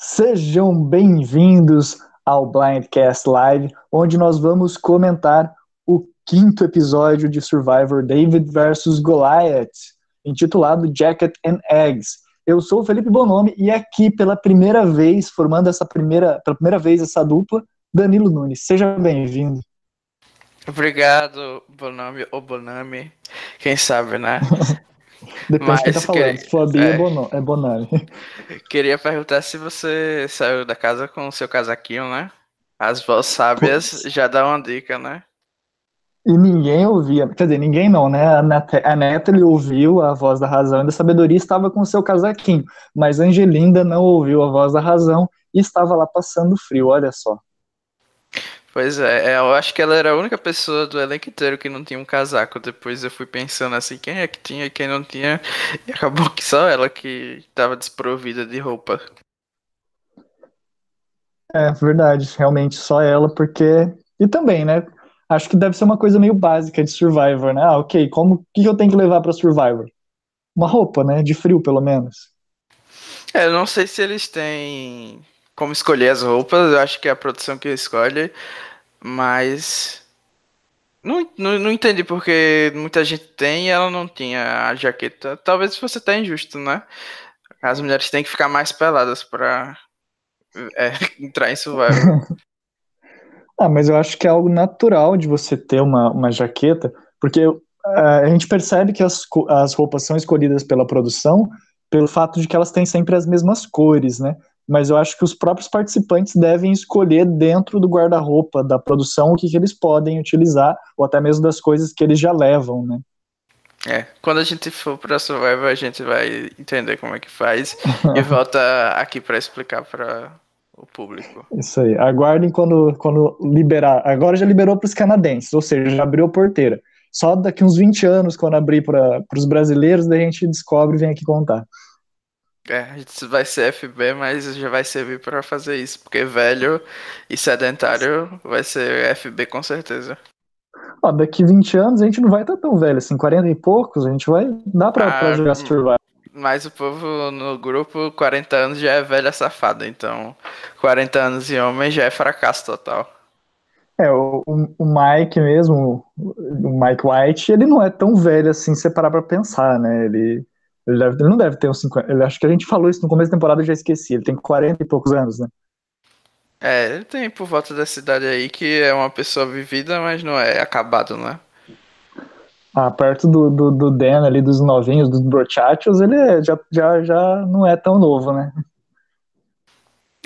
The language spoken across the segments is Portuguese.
Sejam bem-vindos ao Blindcast Live, onde nós vamos comentar o quinto episódio de Survivor David vs Goliath, intitulado Jacket and Eggs. Eu sou o Felipe Bonomi e aqui pela primeira vez, formando essa primeira, pela primeira vez essa dupla, Danilo Nunes. Seja bem-vindo. Obrigado, Bonami ou Bonami, quem sabe, né? Depende Mas, de quem tá falando. Que... A é, é Bonami. Queria perguntar se você saiu da casa com o seu casaquinho, né? As vozes sábias já dão uma dica, né? E ninguém ouvia, quer dizer, ninguém não, né? A, Net a Natalie ouviu a voz da razão e da sabedoria estava com o seu casaquinho, mas Angelinda não ouviu a voz da razão e estava lá passando frio, olha só. Pois é, é, eu acho que ela era a única pessoa do elenco inteiro que não tinha um casaco. Depois eu fui pensando assim, quem é que tinha e quem não tinha. E acabou que só ela que estava desprovida de roupa. É verdade, realmente só ela, porque. E também, né? Acho que deve ser uma coisa meio básica de Survivor, né? Ah, ok, como o que eu tenho que levar para Survivor? Uma roupa, né? De frio, pelo menos. É, eu não sei se eles têm como escolher as roupas, eu acho que é a produção que escolhe, mas não, não, não entendi porque muita gente tem e ela não tinha a jaqueta. Talvez fosse até injusto, né? As mulheres têm que ficar mais peladas para é, entrar em survival. ah, mas eu acho que é algo natural de você ter uma, uma jaqueta, porque uh, a gente percebe que as, as roupas são escolhidas pela produção pelo fato de que elas têm sempre as mesmas cores, né? Mas eu acho que os próprios participantes devem escolher dentro do guarda-roupa da produção o que, que, eles podem utilizar, ou até mesmo das coisas que eles já levam, né? É, quando a gente for para Survivor, a gente vai entender como é que faz e volta aqui para explicar para o público. Isso aí, aguardem quando, quando liberar. Agora já liberou para os canadenses, ou seja, já abriu a porteira. Só daqui uns 20 anos, quando abrir para os brasileiros, daí a gente descobre e vem aqui contar. É, a gente vai ser FB, mas já vai servir para fazer isso, porque velho e sedentário vai ser FB com certeza. Ó, daqui 20 anos a gente não vai estar tão velho, assim, 40 e poucos, a gente vai. Dá pra, ah, pra jogar Survival. Mas o povo no grupo, 40 anos já é velha safada, então 40 anos e homem já é fracasso total. É, o, o Mike mesmo, o Mike White, ele não é tão velho assim, se você parar pra pensar, né? Ele ele, deve, ele não deve ter uns 50. Ele, acho que a gente falou isso no começo da temporada, eu já esqueci. Ele tem 40 e poucos anos, né? É, ele tem por volta dessa idade aí que é uma pessoa vivida, mas não é acabado, né? Ah, perto do, do, do Dan ali, dos novinhos, dos brochachos, ele é, já, já, já não é tão novo, né?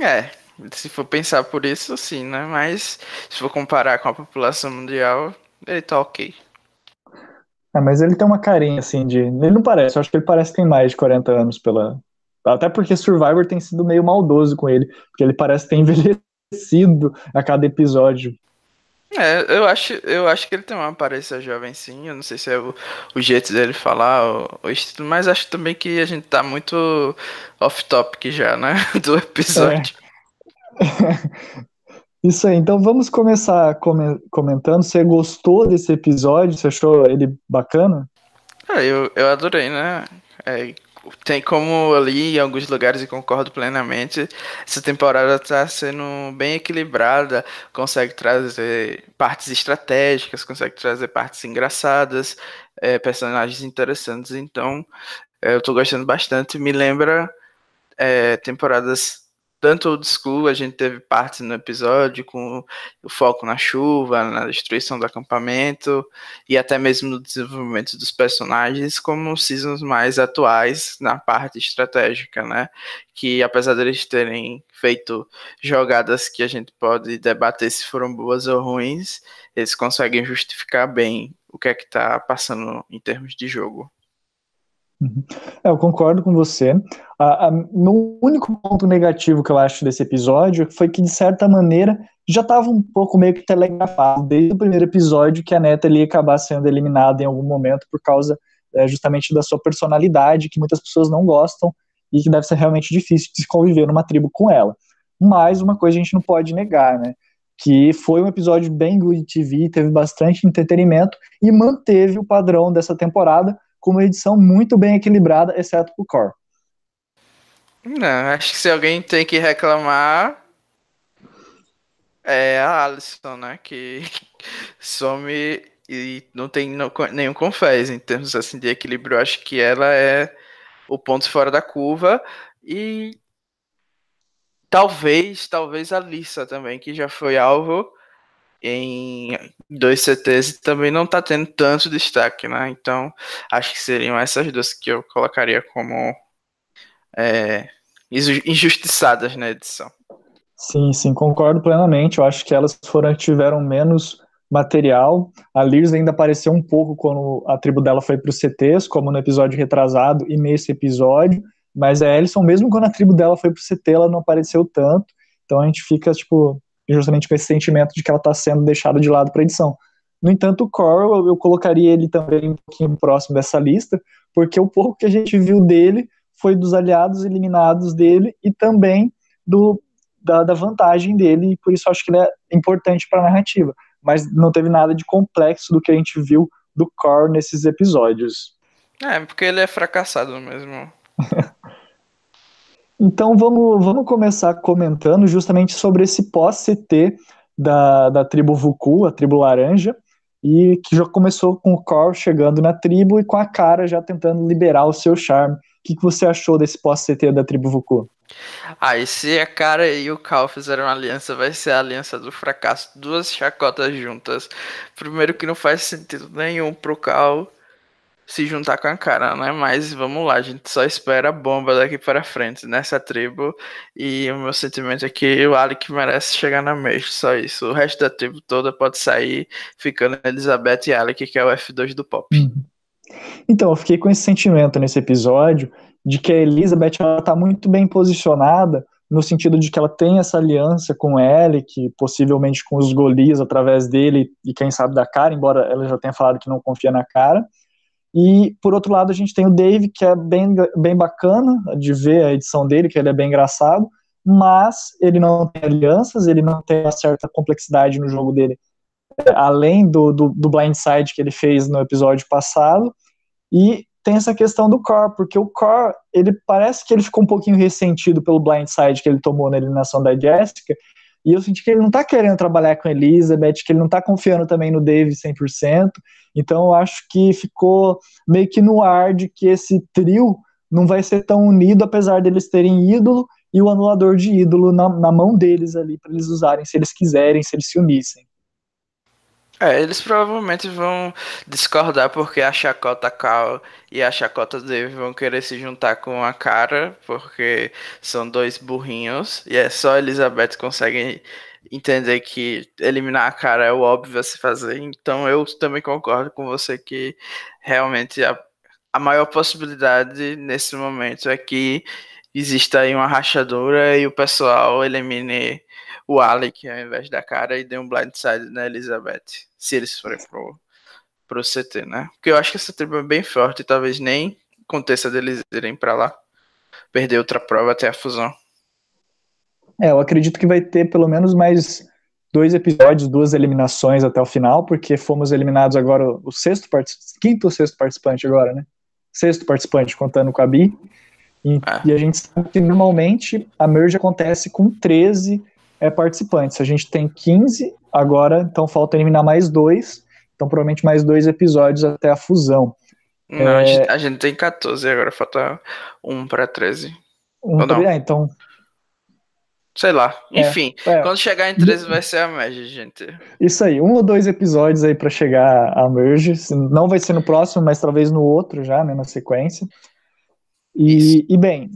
É, se for pensar por isso, sim, né? Mas se for comparar com a população mundial, ele tá ok. É, mas ele tem uma carinha assim de. Ele não parece, eu acho que ele parece que tem mais de 40 anos pela. Até porque Survivor tem sido meio maldoso com ele, porque ele parece ter envelhecido a cada episódio. É, eu acho, eu acho que ele tem uma aparência jovem sim, eu não sei se é o, o jeito dele falar ou, ou estilo, mas acho também que a gente tá muito off-topic já, né, do episódio. É. Isso aí, então vamos começar comentando. Você gostou desse episódio? Você achou ele bacana? É, eu, eu adorei, né? É, tem como ali em alguns lugares, e concordo plenamente, essa temporada está sendo bem equilibrada, consegue trazer partes estratégicas, consegue trazer partes engraçadas, é, personagens interessantes, então é, eu estou gostando bastante. Me lembra é, temporadas tanto old school, a gente teve partes no episódio com o foco na chuva, na destruição do acampamento e até mesmo no desenvolvimento dos personagens, como seasons mais atuais na parte estratégica, né? Que apesar deles terem feito jogadas que a gente pode debater se foram boas ou ruins, eles conseguem justificar bem o que é que está passando em termos de jogo. Uhum. É, eu concordo com você. A, a, no único ponto negativo que eu acho desse episódio foi que, de certa maneira, já estava um pouco meio que telegrafado desde o primeiro episódio que a Neta ia acabar sendo eliminada em algum momento por causa é, justamente da sua personalidade, que muitas pessoas não gostam e que deve ser realmente difícil de se conviver numa tribo com ela. Mas uma coisa a gente não pode negar, né? Que foi um episódio bem good TV, teve bastante entretenimento e manteve o padrão dessa temporada com uma edição muito bem equilibrada, exceto o core. Não, acho que se alguém tem que reclamar é a Alison, né? Que some e não tem nenhum confés em termos assim de equilíbrio. Acho que ela é o ponto fora da curva e talvez, talvez a Lissa também, que já foi alvo em dois CTs e também não tá tendo tanto destaque, né? Então, acho que seriam essas duas que eu colocaria como é, injustiçadas na edição. Sim, sim, concordo plenamente. Eu acho que elas foram tiveram menos material. A Liz ainda apareceu um pouco quando a tribo dela foi para os CTs, como no episódio retrasado e nesse episódio. Mas a Ellison, mesmo quando a tribo dela foi para o CT, ela não apareceu tanto. Então a gente fica, tipo, justamente com esse sentimento de que ela está sendo deixada de lado para edição. No entanto, o Coral, eu colocaria ele também um pouquinho próximo dessa lista, porque o pouco que a gente viu dele foi dos aliados eliminados dele e também do, da, da vantagem dele, e por isso acho que ele é importante para a narrativa. Mas não teve nada de complexo do que a gente viu do Core nesses episódios. É, porque ele é fracassado mesmo. então vamos, vamos começar comentando justamente sobre esse pós-CT da, da tribo Vuku, a tribo laranja, e que já começou com o Core chegando na tribo e com a cara já tentando liberar o seu charme. O que, que você achou desse pós-CT da tribo Vuku? Ah, e se a cara e o Cal fizeram uma aliança, vai ser a aliança do fracasso. Duas chacotas juntas. Primeiro que não faz sentido nenhum pro Cal se juntar com a cara, né? Mas vamos lá, a gente só espera a bomba daqui para frente nessa tribo. E o meu sentimento é que o Alec merece chegar na mesa, só isso. O resto da tribo toda pode sair ficando Elizabeth e Alec, que é o F2 do pop. Uhum. Então, eu fiquei com esse sentimento nesse episódio de que a Elizabeth está muito bem posicionada no sentido de que ela tem essa aliança com Alec, possivelmente com os Golias através dele e quem sabe da cara, embora ela já tenha falado que não confia na cara. E por outro lado a gente tem o Dave que é bem, bem bacana de ver a edição dele, que ele é bem engraçado, mas ele não tem alianças, ele não tem uma certa complexidade no jogo dele, além do, do, do blindside que ele fez no episódio passado. E tem essa questão do Core, porque o Core, ele parece que ele ficou um pouquinho ressentido pelo blindside que ele tomou na eliminação da Jessica, e eu senti que ele não tá querendo trabalhar com a Elizabeth, que ele não tá confiando também no Dave 100%, então eu acho que ficou meio que no ar de que esse trio não vai ser tão unido, apesar deles terem ídolo e o anulador de ídolo na, na mão deles ali, para eles usarem se eles quiserem, se eles se unissem. É, eles provavelmente vão discordar porque a chacota Cal e a chacota Dave vão querer se juntar com a cara, porque são dois burrinhos, e é só Elizabeth consegue entender que eliminar a cara é o óbvio a se fazer. Então eu também concordo com você que realmente a, a maior possibilidade nesse momento é que exista aí uma rachadura e o pessoal elimine o Alec ao invés da cara e dê um blindside na Elizabeth, se eles forem pro, pro CT, né? Porque eu acho que essa tribo é bem forte talvez nem aconteça deles irem para lá perder outra prova até a fusão. É, eu acredito que vai ter pelo menos mais dois episódios, duas eliminações até o final, porque fomos eliminados agora o sexto participante, quinto ou sexto participante agora, né? Sexto participante, contando com a Bi. E, é. e a gente sabe que normalmente a merge acontece com 13 é, participantes. A gente tem 15 agora, então falta eliminar mais dois. Então, provavelmente mais dois episódios até a fusão. Não, é... a, gente, a, gente, tem 14 agora, falta um para 13. Um pra... É, então. Sei lá. É, Enfim, é, quando chegar em 13 vai ser a merge, gente. Isso aí, um ou dois episódios aí para chegar a merge. Não vai ser no próximo, mas talvez no outro já, né, na sequência. E, e bem,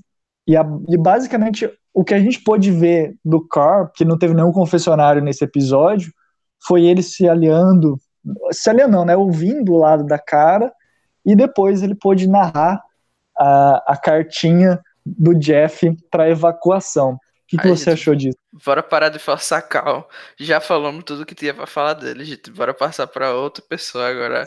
e, a, e basicamente o que a gente pôde ver do Carr, que não teve nenhum confessionário nesse episódio, foi ele se aliando, se aliando não, né, ouvindo o lado da cara, e depois ele pôde narrar a, a cartinha do Jeff para evacuação. O que, que você gente, achou disso? Bora parar de forçar cal. Já falamos tudo que tinha para falar dele, gente. Bora passar para outra pessoa agora.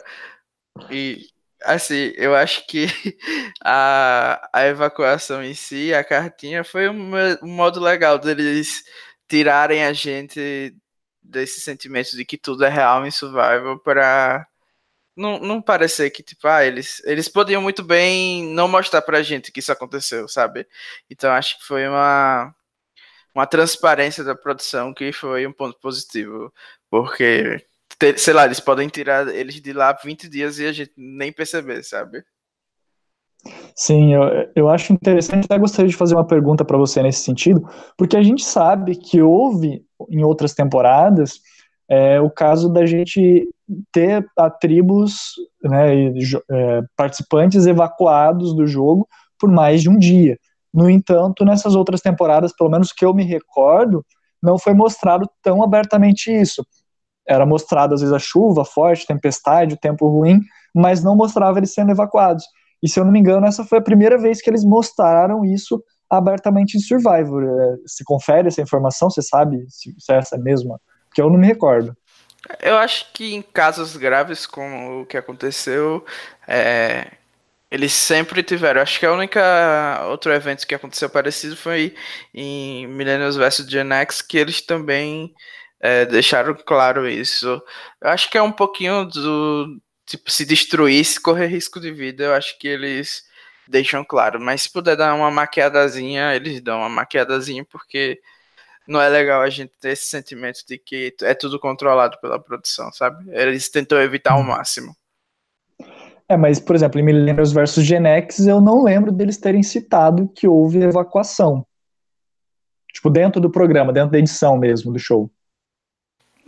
E Assim, eu acho que a, a evacuação em si, a cartinha, foi um, um modo legal deles tirarem a gente desse sentimento de que tudo é real em survival para não, não parecer que, tipo, ah, eles, eles podiam muito bem não mostrar pra gente que isso aconteceu, sabe? Então acho que foi uma, uma transparência da produção que foi um ponto positivo. Porque, sei lá, eles podem tirar eles de lá 20 dias e a gente nem perceber, sabe? Sim, eu, eu acho interessante, até gostaria de fazer uma pergunta para você nesse sentido, porque a gente sabe que houve em outras temporadas é, o caso da gente ter a tribos, né, é, participantes evacuados do jogo por mais de um dia. No entanto, nessas outras temporadas, pelo menos que eu me recordo, não foi mostrado tão abertamente isso. Era mostrado às vezes a chuva forte, tempestade, o tempo ruim, mas não mostrava eles sendo evacuados. E se eu não me engano, essa foi a primeira vez que eles mostraram isso abertamente em Survivor. É, se confere essa informação, você sabe se, se é essa mesma? Porque eu não me recordo. Eu acho que em casos graves como o que aconteceu, é, eles sempre tiveram. Acho que a única outro evento que aconteceu parecido foi em Millennials vs Gen X, que eles também é, deixaram claro isso. Eu acho que é um pouquinho do tipo, se destruir, se correr risco de vida, eu acho que eles deixam claro. Mas se puder dar uma maquiadazinha, eles dão uma maquiadazinha, porque não é legal a gente ter esse sentimento de que é tudo controlado pela produção, sabe? Eles tentam evitar ao máximo. É, mas, por exemplo, em Millennials vs Gen X, eu não lembro deles terem citado que houve evacuação. Tipo, dentro do programa, dentro da edição mesmo do show.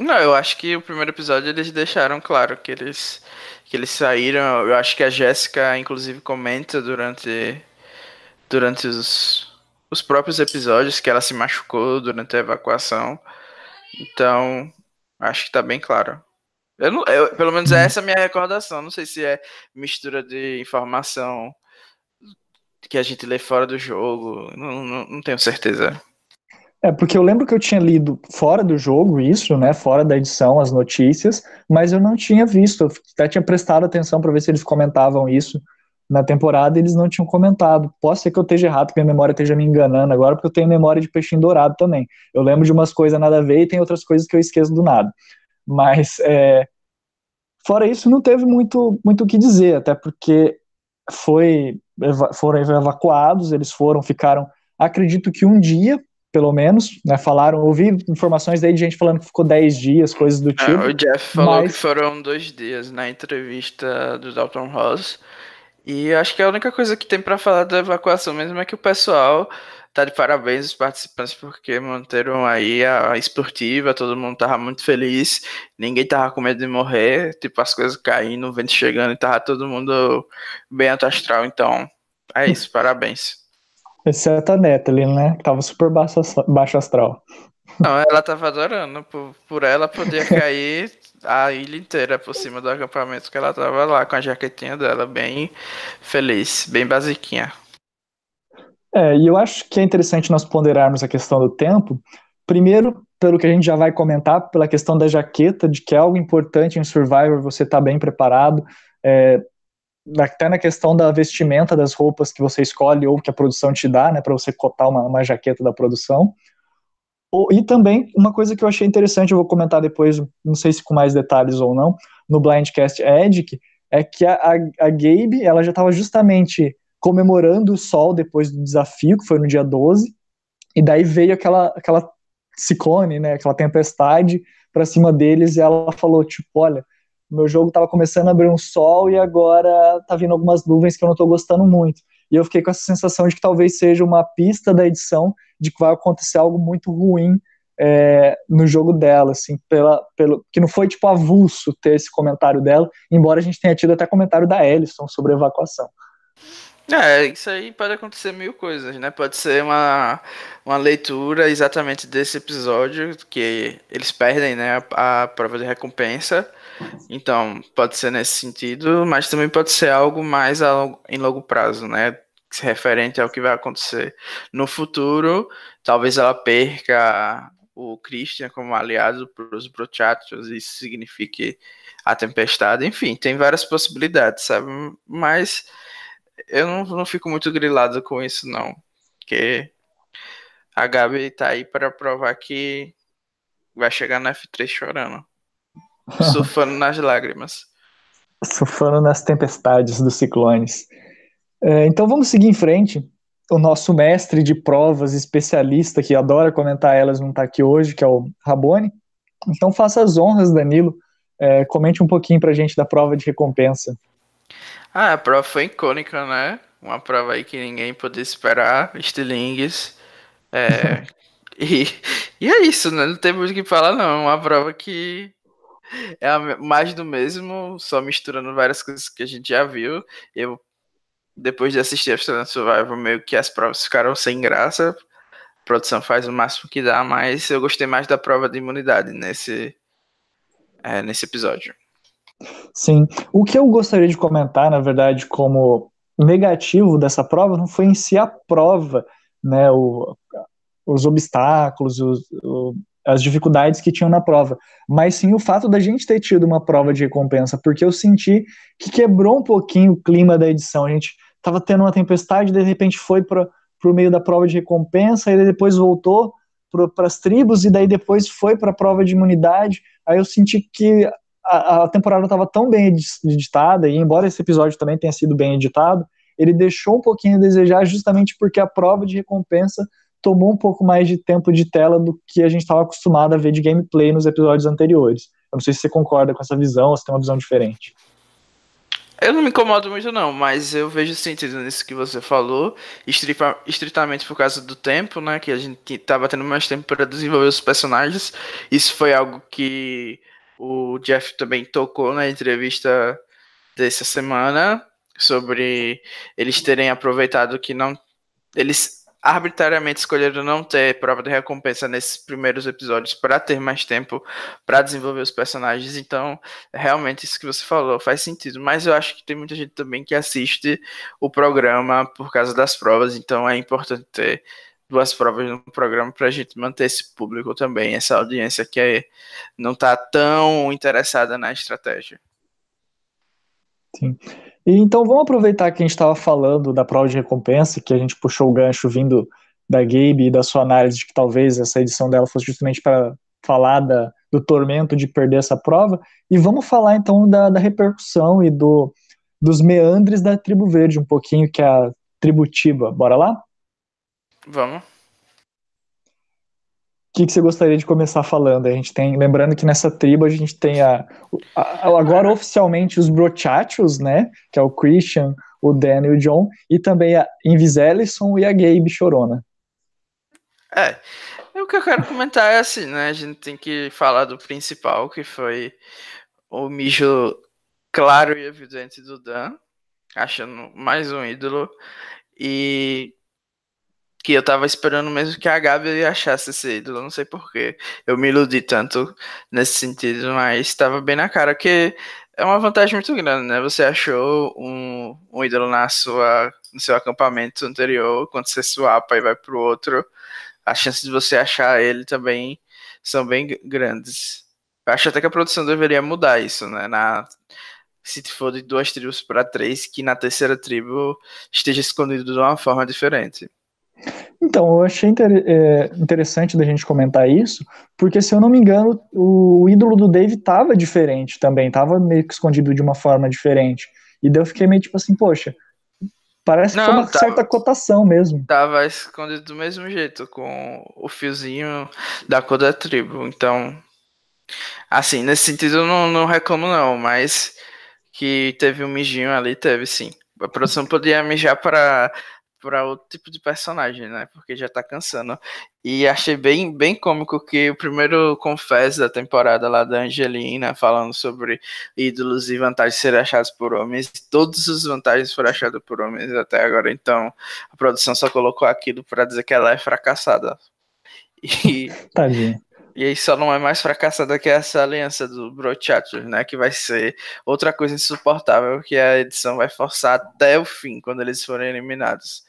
Não, eu acho que o primeiro episódio eles deixaram claro que eles que eles saíram. Eu acho que a Jéssica, inclusive, comenta durante durante os, os próprios episódios que ela se machucou durante a evacuação. Então, acho que tá bem claro. Eu não, eu, pelo menos é essa a minha recordação. Não sei se é mistura de informação que a gente lê fora do jogo. Não, não, não tenho certeza. É, porque eu lembro que eu tinha lido fora do jogo isso, né, fora da edição, as notícias, mas eu não tinha visto, eu até tinha prestado atenção para ver se eles comentavam isso na temporada eles não tinham comentado. Posso ser que eu esteja errado, que minha memória esteja me enganando agora, porque eu tenho memória de peixinho dourado também. Eu lembro de umas coisas nada a ver e tem outras coisas que eu esqueço do nada. Mas, é, fora isso, não teve muito, muito o que dizer, até porque foi, foram evacuados, eles foram, ficaram, acredito que um dia, pelo menos, né, falaram, ouvi informações daí de gente falando que ficou 10 dias, coisas do é, tipo. É, o Jeff falou mas... que foram dois dias na entrevista do Dalton Ross, e acho que a única coisa que tem para falar da evacuação mesmo é que o pessoal tá de parabéns os participantes porque manteram aí a esportiva, todo mundo tava muito feliz, ninguém tava com medo de morrer, tipo as coisas caindo, o vento chegando e tava todo mundo bem alto astral, então é isso, parabéns. Exceto a Natalie, né? Que tava super baixo, baixo astral. Não, ela tava adorando. Por, por ela podia cair a ilha inteira por cima do acampamento que ela tava lá com a jaquetinha dela, bem feliz, bem basiquinha. É, e eu acho que é interessante nós ponderarmos a questão do tempo. Primeiro, pelo que a gente já vai comentar, pela questão da jaqueta, de que é algo importante em Survivor, você tá bem preparado. É, até na questão da vestimenta das roupas que você escolhe ou que a produção te dá, né, para você cotar uma, uma jaqueta da produção. E também, uma coisa que eu achei interessante, eu vou comentar depois, não sei se com mais detalhes ou não, no Blindcast Edic, é que a, a, a Gabe, ela já estava justamente comemorando o sol depois do desafio, que foi no dia 12, e daí veio aquela, aquela ciclone, né, aquela tempestade para cima deles, e ela falou, tipo, olha, meu jogo estava começando a abrir um sol e agora tá vindo algumas nuvens que eu não estou gostando muito. E eu fiquei com essa sensação de que talvez seja uma pista da edição de que vai acontecer algo muito ruim é, no jogo dela, assim, pela, pelo, que não foi tipo avulso ter esse comentário dela, embora a gente tenha tido até comentário da Ellison sobre evacuação. É, isso aí pode acontecer mil coisas, né? Pode ser uma, uma leitura exatamente desse episódio, que eles perdem, né, a, a prova de recompensa, então, pode ser nesse sentido, mas também pode ser algo mais em longo prazo, né? Referente ao que vai acontecer no futuro. Talvez ela perca o Christian como aliado para os Brochatos, isso signifique a tempestade. Enfim, tem várias possibilidades, sabe? Mas eu não, não fico muito grilado com isso, não. Porque a Gabi tá aí para provar que vai chegar na F3 chorando surfando nas lágrimas. Surfando nas tempestades dos ciclones. É, então vamos seguir em frente. O nosso mestre de provas, especialista, que adora comentar elas, não está aqui hoje, que é o Rabone. Então faça as honras, Danilo. É, comente um pouquinho para a gente da prova de recompensa. Ah, a prova foi icônica, né? Uma prova aí que ninguém podia esperar, estilingues. É, e, e é isso, né? Não tem muito o que falar, não. Uma prova que é mais do mesmo, só misturando várias coisas que a gente já viu. Eu, depois de assistir Amsterdam Survival, meio que as provas ficaram sem graça. A produção faz o máximo que dá, mas eu gostei mais da prova de imunidade nesse, é, nesse episódio. Sim. O que eu gostaria de comentar, na verdade, como negativo dessa prova, não foi em si a prova, né, o, os obstáculos, os, as dificuldades que tinham na prova, mas sim o fato da gente ter tido uma prova de recompensa, porque eu senti que quebrou um pouquinho o clima da edição. A gente estava tendo uma tempestade, de repente foi para o meio da prova de recompensa, e depois voltou para as tribos, e daí depois foi para a prova de imunidade. Aí eu senti que a, a temporada estava tão bem editada, e embora esse episódio também tenha sido bem editado, ele deixou um pouquinho a desejar justamente porque a prova de recompensa tomou um pouco mais de tempo de tela do que a gente estava acostumado a ver de gameplay nos episódios anteriores. Eu não sei se você concorda com essa visão ou se tem uma visão diferente. Eu não me incomodo muito não, mas eu vejo sentido nisso que você falou, estritamente por causa do tempo, né, que a gente estava tendo mais tempo para desenvolver os personagens. Isso foi algo que o Jeff também tocou na entrevista dessa semana sobre eles terem aproveitado que não eles arbitrariamente escolheram não ter prova de recompensa nesses primeiros episódios para ter mais tempo para desenvolver os personagens. Então, realmente isso que você falou faz sentido. Mas eu acho que tem muita gente também que assiste o programa por causa das provas. Então, é importante ter duas provas no programa para a gente manter esse público também, essa audiência que não está tão interessada na estratégia. Sim. Então vamos aproveitar que a gente estava falando da prova de recompensa, que a gente puxou o gancho vindo da Gabe e da sua análise de que talvez essa edição dela fosse justamente para falar da, do tormento de perder essa prova, e vamos falar então da, da repercussão e do, dos meandres da tribo verde, um pouquinho, que é a tribo Tiba. Bora lá? Vamos que, que você gostaria de começar falando? A gente tem, lembrando que nessa tribo a gente tem a, a agora oficialmente os Brochachos, né? Que é o Christian, o Dan e o John, e também a Inviselison e a Gabe Chorona. É, o que eu quero comentar é assim, né? A gente tem que falar do principal, que foi o mijo claro e evidente do Dan, achando mais um ídolo. E que eu tava esperando mesmo que a Gabi achasse esse ídolo, não sei porquê. Eu me iludi tanto nesse sentido, mas estava bem na cara que é uma vantagem muito grande, né? Você achou um, um ídolo na sua, no seu acampamento anterior, quando você swapa e vai pro outro, as chances de você achar ele também são bem grandes. Eu acho até que a produção deveria mudar isso, né? Na, se for de duas tribos para três, que na terceira tribo esteja escondido de uma forma diferente. Então, eu achei inter é, interessante da gente comentar isso, porque se eu não me engano, o, o ídolo do Dave estava diferente também, estava meio que escondido de uma forma diferente. E daí eu fiquei meio tipo assim, poxa, parece não, que foi uma tava, certa cotação mesmo. Tava escondido do mesmo jeito, com o fiozinho da cor da tribo. Então, assim, nesse sentido eu não, não reclamo não, mas que teve um mijinho ali, teve sim. A produção podia mijar para para outro tipo de personagem, né? Porque já tá cansando. E achei bem, bem cômico que o primeiro confesso da temporada lá da Angelina, falando sobre ídolos e vantagens serem achados por homens, todas as vantagens foram achadas por homens até agora. Então a produção só colocou aquilo para dizer que ela é fracassada. E, Tadinha. E aí só não é mais fracassada que essa aliança do Brochatter, né? Que vai ser outra coisa insuportável que a edição vai forçar até o fim, quando eles forem eliminados.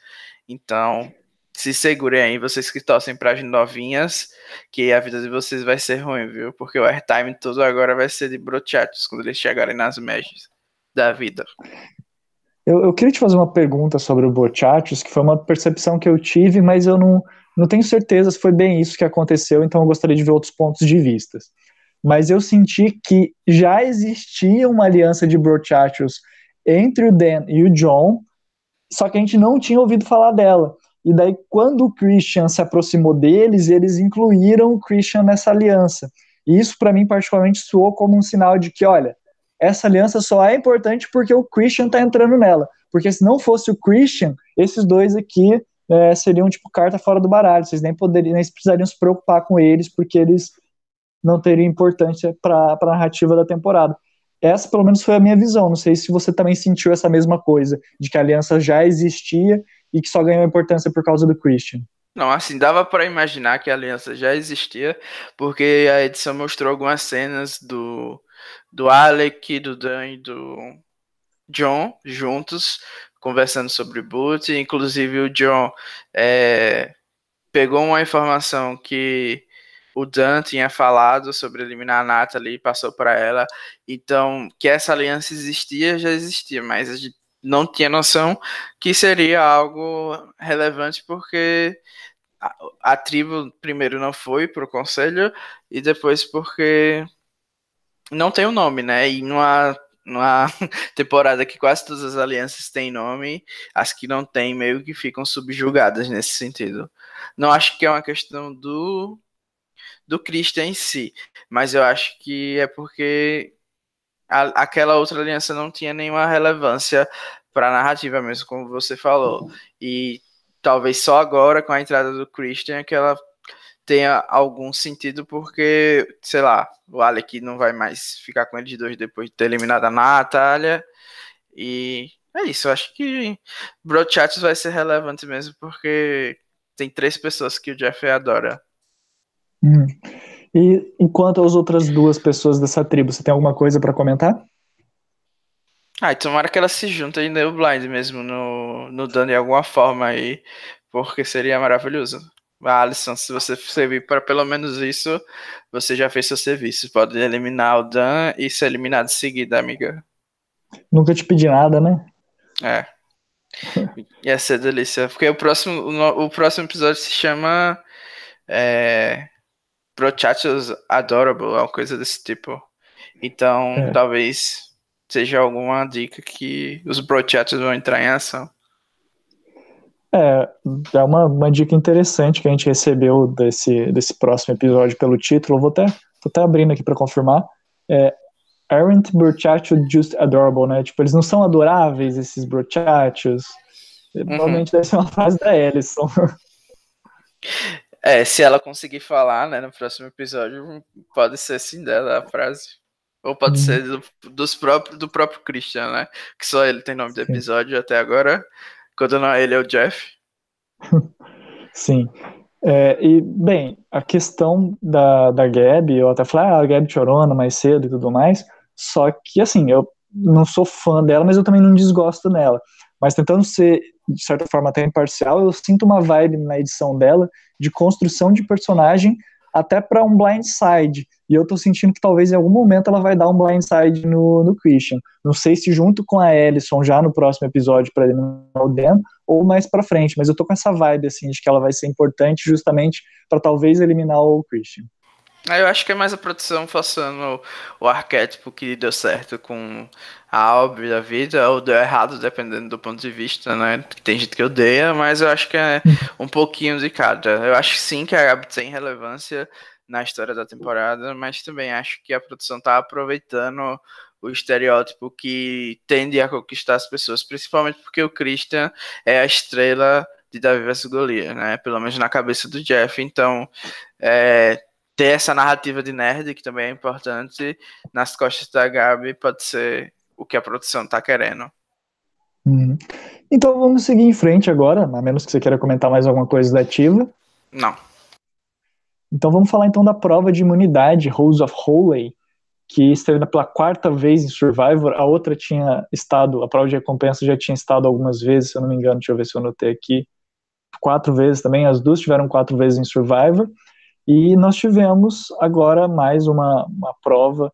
Então, se segurem aí, vocês que torcem para as novinhas, que a vida de vocês vai ser ruim, viu? Porque o airtime todo agora vai ser de brochatos quando eles chegarem nas megas da vida. Eu, eu, queria te fazer uma pergunta sobre o Bochatos, que foi uma percepção que eu tive, mas eu não, não tenho certeza se foi bem isso que aconteceu, então eu gostaria de ver outros pontos de vista. mas eu senti que já existia uma aliança de brochachos entre o Dan e o John, só que a gente não tinha ouvido falar dela. E daí, quando o Christian se aproximou deles, eles incluíram o Christian nessa aliança. E isso, para mim, particularmente, soou como um sinal de que, olha, essa aliança só é importante porque o Christian está entrando nela. Porque se não fosse o Christian, esses dois aqui é, seriam tipo carta fora do baralho. Vocês nem poderiam, nem precisariam se preocupar com eles, porque eles não teriam importância para a narrativa da temporada. Essa, pelo menos, foi a minha visão. Não sei se você também sentiu essa mesma coisa, de que a aliança já existia e que só ganhou importância por causa do Christian. Não, assim, dava para imaginar que a aliança já existia, porque a edição mostrou algumas cenas do, do Alec, do Dan e do John juntos, conversando sobre Boot. Inclusive, o John é, pegou uma informação que o Dan tinha falado sobre eliminar a Natalie e passou para ela. Então, que essa aliança existia, já existia, mas a gente não tinha noção que seria algo relevante porque a, a tribo primeiro não foi para o conselho e depois porque não tem o um nome, né? E numa, numa temporada que quase todas as alianças têm nome, as que não têm meio que ficam subjugadas nesse sentido. Não acho que é uma questão do do Christian em si, mas eu acho que é porque a, aquela outra aliança não tinha nenhuma relevância para a narrativa mesmo, como você falou. E talvez só agora, com a entrada do Christian, que ela tenha algum sentido, porque, sei lá, o Alec não vai mais ficar com eles dois depois de ter eliminado a Natália. E é isso, eu acho que Broadchat vai ser relevante mesmo, porque tem três pessoas que o Jeff adora Hum. E enquanto as outras duas pessoas dessa tribo, você tem alguma coisa para comentar? Ah, tomara que elas se juntem no Blind mesmo, no, no Dan de alguma forma aí, porque seria maravilhoso. Alisson, se você servir para pelo menos isso, você já fez seu serviço. Pode eliminar o Dan e ser eliminado em seguida, amiga. Nunca te pedi nada, né? É. Ia ser delícia. Porque o próximo, o, o próximo episódio se chama. É, Brochachos Adorable, uma coisa desse tipo. Então, é. talvez seja alguma dica que os brochachos vão entrar em ação. É, é uma, uma dica interessante que a gente recebeu desse, desse próximo episódio pelo título. vou até, tô até abrindo aqui para confirmar. É, Aren't brochachos just adorable, né? Tipo, eles não são adoráveis, esses brochachos. Uhum. Provavelmente deve ser uma frase da Ellison. É, se ela conseguir falar, né, no próximo episódio, pode ser sim dela a frase. Ou pode hum. ser do, dos próprios, do próprio Christian, né? Que só ele tem nome de episódio até agora. Quando não é ele, é o Jeff. Sim. É, e, bem, a questão da, da Gabi, eu até falei, ah, a Gabi chorona mais cedo e tudo mais, só que, assim, eu não sou fã dela, mas eu também não desgosto nela. Mas tentando ser de certa forma até imparcial, eu sinto uma vibe na edição dela de construção de personagem até para um blindside. E eu tô sentindo que talvez em algum momento ela vai dar um blindside no, no Christian. Não sei se junto com a Ellison já no próximo episódio para eliminar o Dan ou mais para frente, mas eu tô com essa vibe assim de que ela vai ser importante justamente para talvez eliminar o Christian. Eu acho que é mais a produção forçando o arquétipo que deu certo com a Albi da vida, ou deu errado, dependendo do ponto de vista, né? Tem gente que odeia, mas eu acho que é um pouquinho de cada. Eu acho sim que a Gabi tem relevância na história da temporada, mas também acho que a produção tá aproveitando o estereótipo que tende a conquistar as pessoas, principalmente porque o Christian é a estrela de Davi vs Golias, né? Pelo menos na cabeça do Jeff, então é, ter essa narrativa de nerd, que também é importante, nas costas da Gabi, pode ser o que a produção tá querendo. Hum. Então vamos seguir em frente agora, a menos que você queira comentar mais alguma coisa da ativa. Não. Então vamos falar então da prova de imunidade, Rose of Holy, que esteve pela quarta vez em Survivor. A outra tinha estado, a prova de recompensa já tinha estado algumas vezes, se eu não me engano, deixa eu ver se eu anotei aqui. Quatro vezes também, as duas tiveram quatro vezes em Survivor. E nós tivemos agora mais uma, uma prova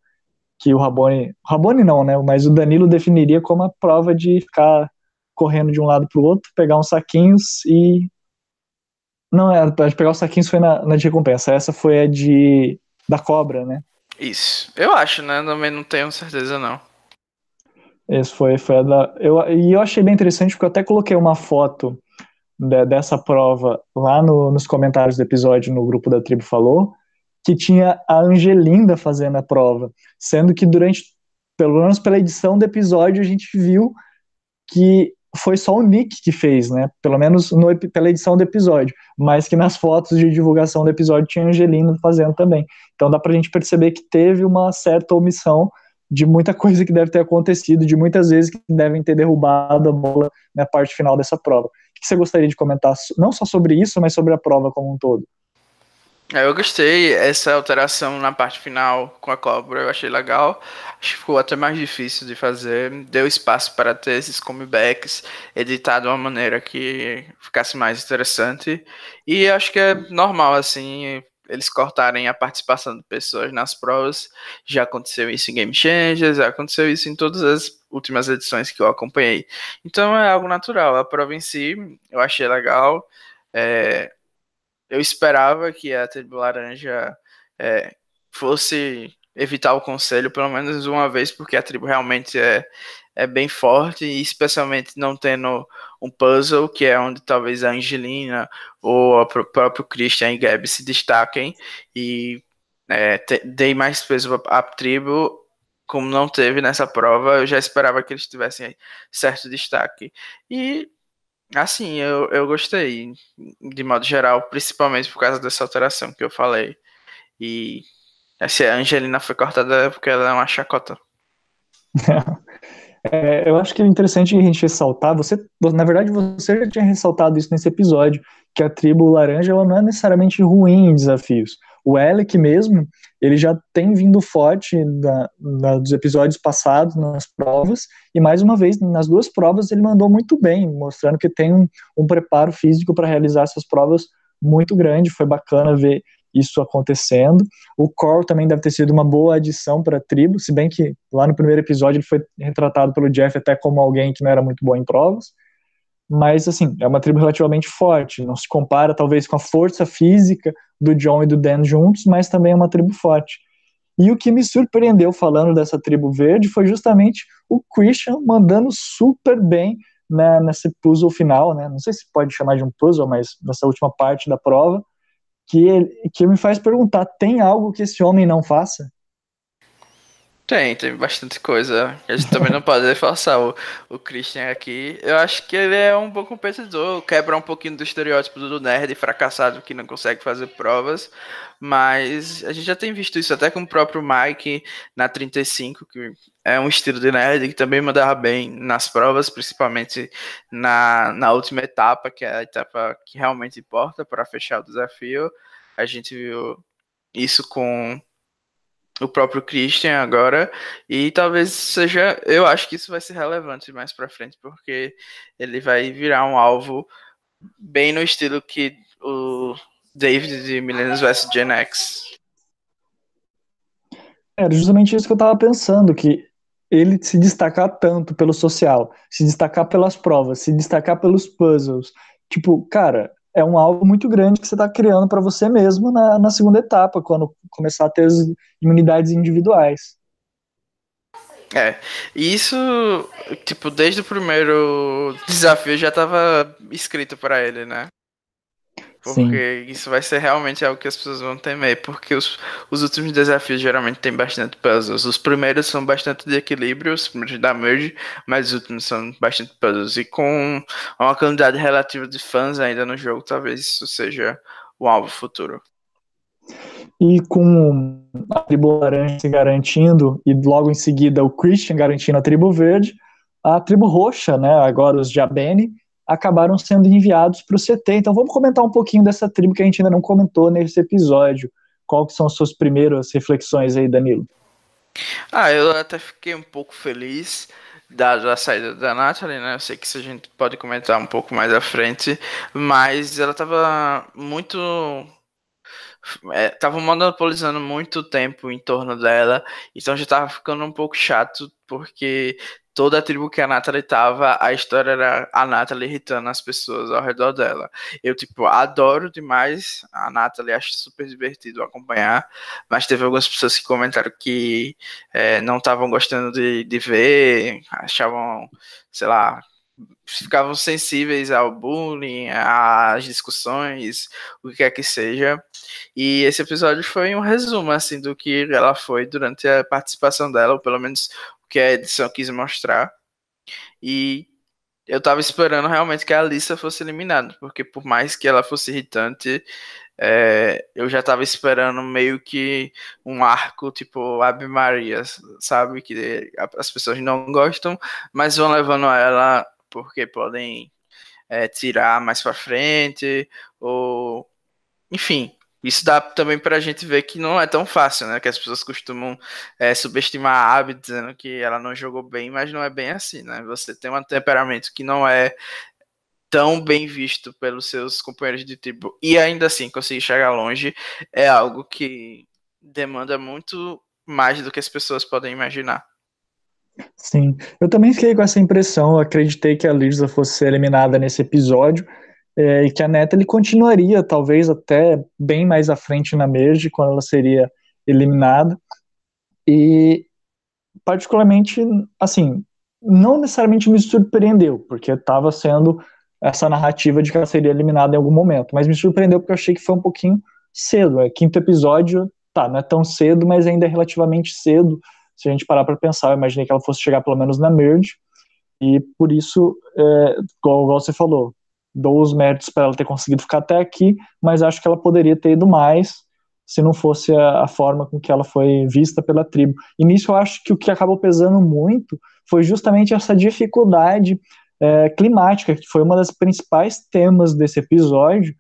que o Rabone, Rabone não, né? Mas o Danilo definiria como a prova de ficar correndo de um lado para o outro, pegar uns saquinhos e não, é, a de pegar os saquinhos foi na, na de recompensa. Essa foi a de da cobra, né? Isso. Eu acho, né? Também não tenho certeza, não. Esse foi, foi a da. Eu, e eu achei bem interessante porque eu até coloquei uma foto de, dessa prova lá no, nos comentários do episódio no grupo da Tribo Falou, que tinha a Angelinda fazendo a prova. Sendo que durante, pelo menos pela edição do episódio, a gente viu que foi só o Nick que fez, né? Pelo menos no, pela edição do episódio. Mas que nas fotos de divulgação do episódio tinha Angelina fazendo também. Então dá pra gente perceber que teve uma certa omissão de muita coisa que deve ter acontecido, de muitas vezes que devem ter derrubado a bola na parte final dessa prova. Que você gostaria de comentar, não só sobre isso, mas sobre a prova como um todo? É, eu gostei essa alteração na parte final com a cobra, eu achei legal. Acho que ficou até mais difícil de fazer. Deu espaço para ter esses comebacks editado de uma maneira que ficasse mais interessante. E acho que é normal, assim, eles cortarem a participação de pessoas nas provas. Já aconteceu isso em Game Changers, já aconteceu isso em todas as últimas edições que eu acompanhei. Então é algo natural. A prova em si eu achei legal. É, eu esperava que a tribo laranja é, fosse evitar o conselho pelo menos uma vez, porque a tribo realmente é, é bem forte, e especialmente não tendo um puzzle, que é onde talvez a Angelina ou o próprio Christian e Gabi se destaquem e é, dei mais peso à tribo, como não teve nessa prova, eu já esperava que eles tivessem certo destaque. E Assim, eu, eu gostei, de modo geral, principalmente por causa dessa alteração que eu falei. E essa Angelina foi cortada porque ela é uma chacota. É, eu acho que é interessante a gente ressaltar, você, na verdade, você já tinha ressaltado isso nesse episódio, que a tribo laranja ela não é necessariamente ruim em desafios. O Alec mesmo, ele já tem vindo forte na, dos episódios passados, nas provas, e mais uma vez, nas duas provas, ele mandou muito bem, mostrando que tem um, um preparo físico para realizar essas provas muito grande. Foi bacana ver isso acontecendo. O Cor também deve ter sido uma boa adição para a tribo, se bem que lá no primeiro episódio ele foi retratado pelo Jeff até como alguém que não era muito bom em provas. Mas, assim, é uma tribo relativamente forte. Não se compara, talvez, com a força física do John e do Dan juntos, mas também é uma tribo forte. E o que me surpreendeu falando dessa tribo verde foi justamente o Christian mandando super bem né, nesse puzzle final, né? Não sei se pode chamar de um puzzle, mas nessa última parte da prova, que, que me faz perguntar: tem algo que esse homem não faça? Tem, tem bastante coisa. A gente também não pode forçar o, o Christian aqui. Eu acho que ele é um bom competidor, quebra um pouquinho do estereótipo do nerd fracassado que não consegue fazer provas. Mas a gente já tem visto isso até com o próprio Mike na 35, que é um estilo de nerd que também mandava bem nas provas, principalmente na, na última etapa, que é a etapa que realmente importa para fechar o desafio. A gente viu isso com o próprio Christian agora e talvez seja, eu acho que isso vai ser relevante mais para frente porque ele vai virar um alvo bem no estilo que o David de Millennials vs Gen X. Era justamente isso que eu tava pensando, que ele se destacar tanto pelo social, se destacar pelas provas, se destacar pelos puzzles, tipo, cara, é um algo muito grande que você está criando para você mesmo na, na segunda etapa, quando começar a ter as imunidades individuais. É, isso, tipo, desde o primeiro desafio já estava escrito para ele, né? Porque Sim. isso vai ser realmente algo que as pessoas vão temer, porque os, os últimos desafios geralmente tem bastante puzzles. Os primeiros são bastante de equilíbrio, os primeiros da merge, mas os últimos são bastante puzzles. E com uma quantidade relativa de fãs ainda no jogo, talvez isso seja o alvo futuro. E com a tribo laranja se garantindo, e logo em seguida o Christian garantindo a tribo verde, a tribo roxa, né, agora os Jabeni, acabaram sendo enviados para o CT. Então vamos comentar um pouquinho dessa tribo que a gente ainda não comentou nesse episódio. Qual que são as suas primeiras reflexões aí, Danilo? Ah, eu até fiquei um pouco feliz dado a saída da Natalie, né? Eu sei que isso a gente pode comentar um pouco mais à frente, mas ela estava muito estavam é, monopolizando muito tempo em torno dela, então já estava ficando um pouco chato, porque toda a tribo que a Natalie tava, a história era a Natalie irritando as pessoas ao redor dela. Eu, tipo, adoro demais a Natalie, acho super divertido acompanhar, mas teve algumas pessoas que comentaram que é, não estavam gostando de, de ver, achavam, sei lá, ficavam sensíveis ao bullying, às discussões, o que quer que seja. E esse episódio foi um resumo assim do que ela foi durante a participação dela, ou pelo menos que a edição quis mostrar. E eu tava esperando realmente que a Alissa fosse eliminada, porque por mais que ela fosse irritante, é, eu já tava esperando meio que um arco tipo Ave Maria, sabe? Que as pessoas não gostam, mas vão levando ela porque podem é, tirar mais para frente, ou enfim. Isso dá também para a gente ver que não é tão fácil, né? Que as pessoas costumam é, subestimar a Abby dizendo que ela não jogou bem, mas não é bem assim, né? Você tem um temperamento que não é tão bem visto pelos seus companheiros de tribo e ainda assim conseguir chegar longe é algo que demanda muito mais do que as pessoas podem imaginar. Sim, eu também fiquei com essa impressão. Eu acreditei que a Lisa fosse eliminada nesse episódio é, e que a Natalie continuaria, talvez até bem mais à frente na Merge, quando ela seria eliminada. E, particularmente, assim, não necessariamente me surpreendeu, porque estava sendo essa narrativa de que ela seria eliminada em algum momento, mas me surpreendeu porque eu achei que foi um pouquinho cedo. É, quinto episódio, tá, não é tão cedo, mas ainda é relativamente cedo se a gente parar para pensar, eu imaginei que ela fosse chegar pelo menos na merge, e por isso, é, igual, igual você falou, dou os méritos para ela ter conseguido ficar até aqui, mas acho que ela poderia ter ido mais se não fosse a, a, forma com que ela foi vista pela tribo. E nisso eu acho que o que acabou pesando muito foi justamente essa dificuldade é, climática, que foi uma das principais temas desse episódio,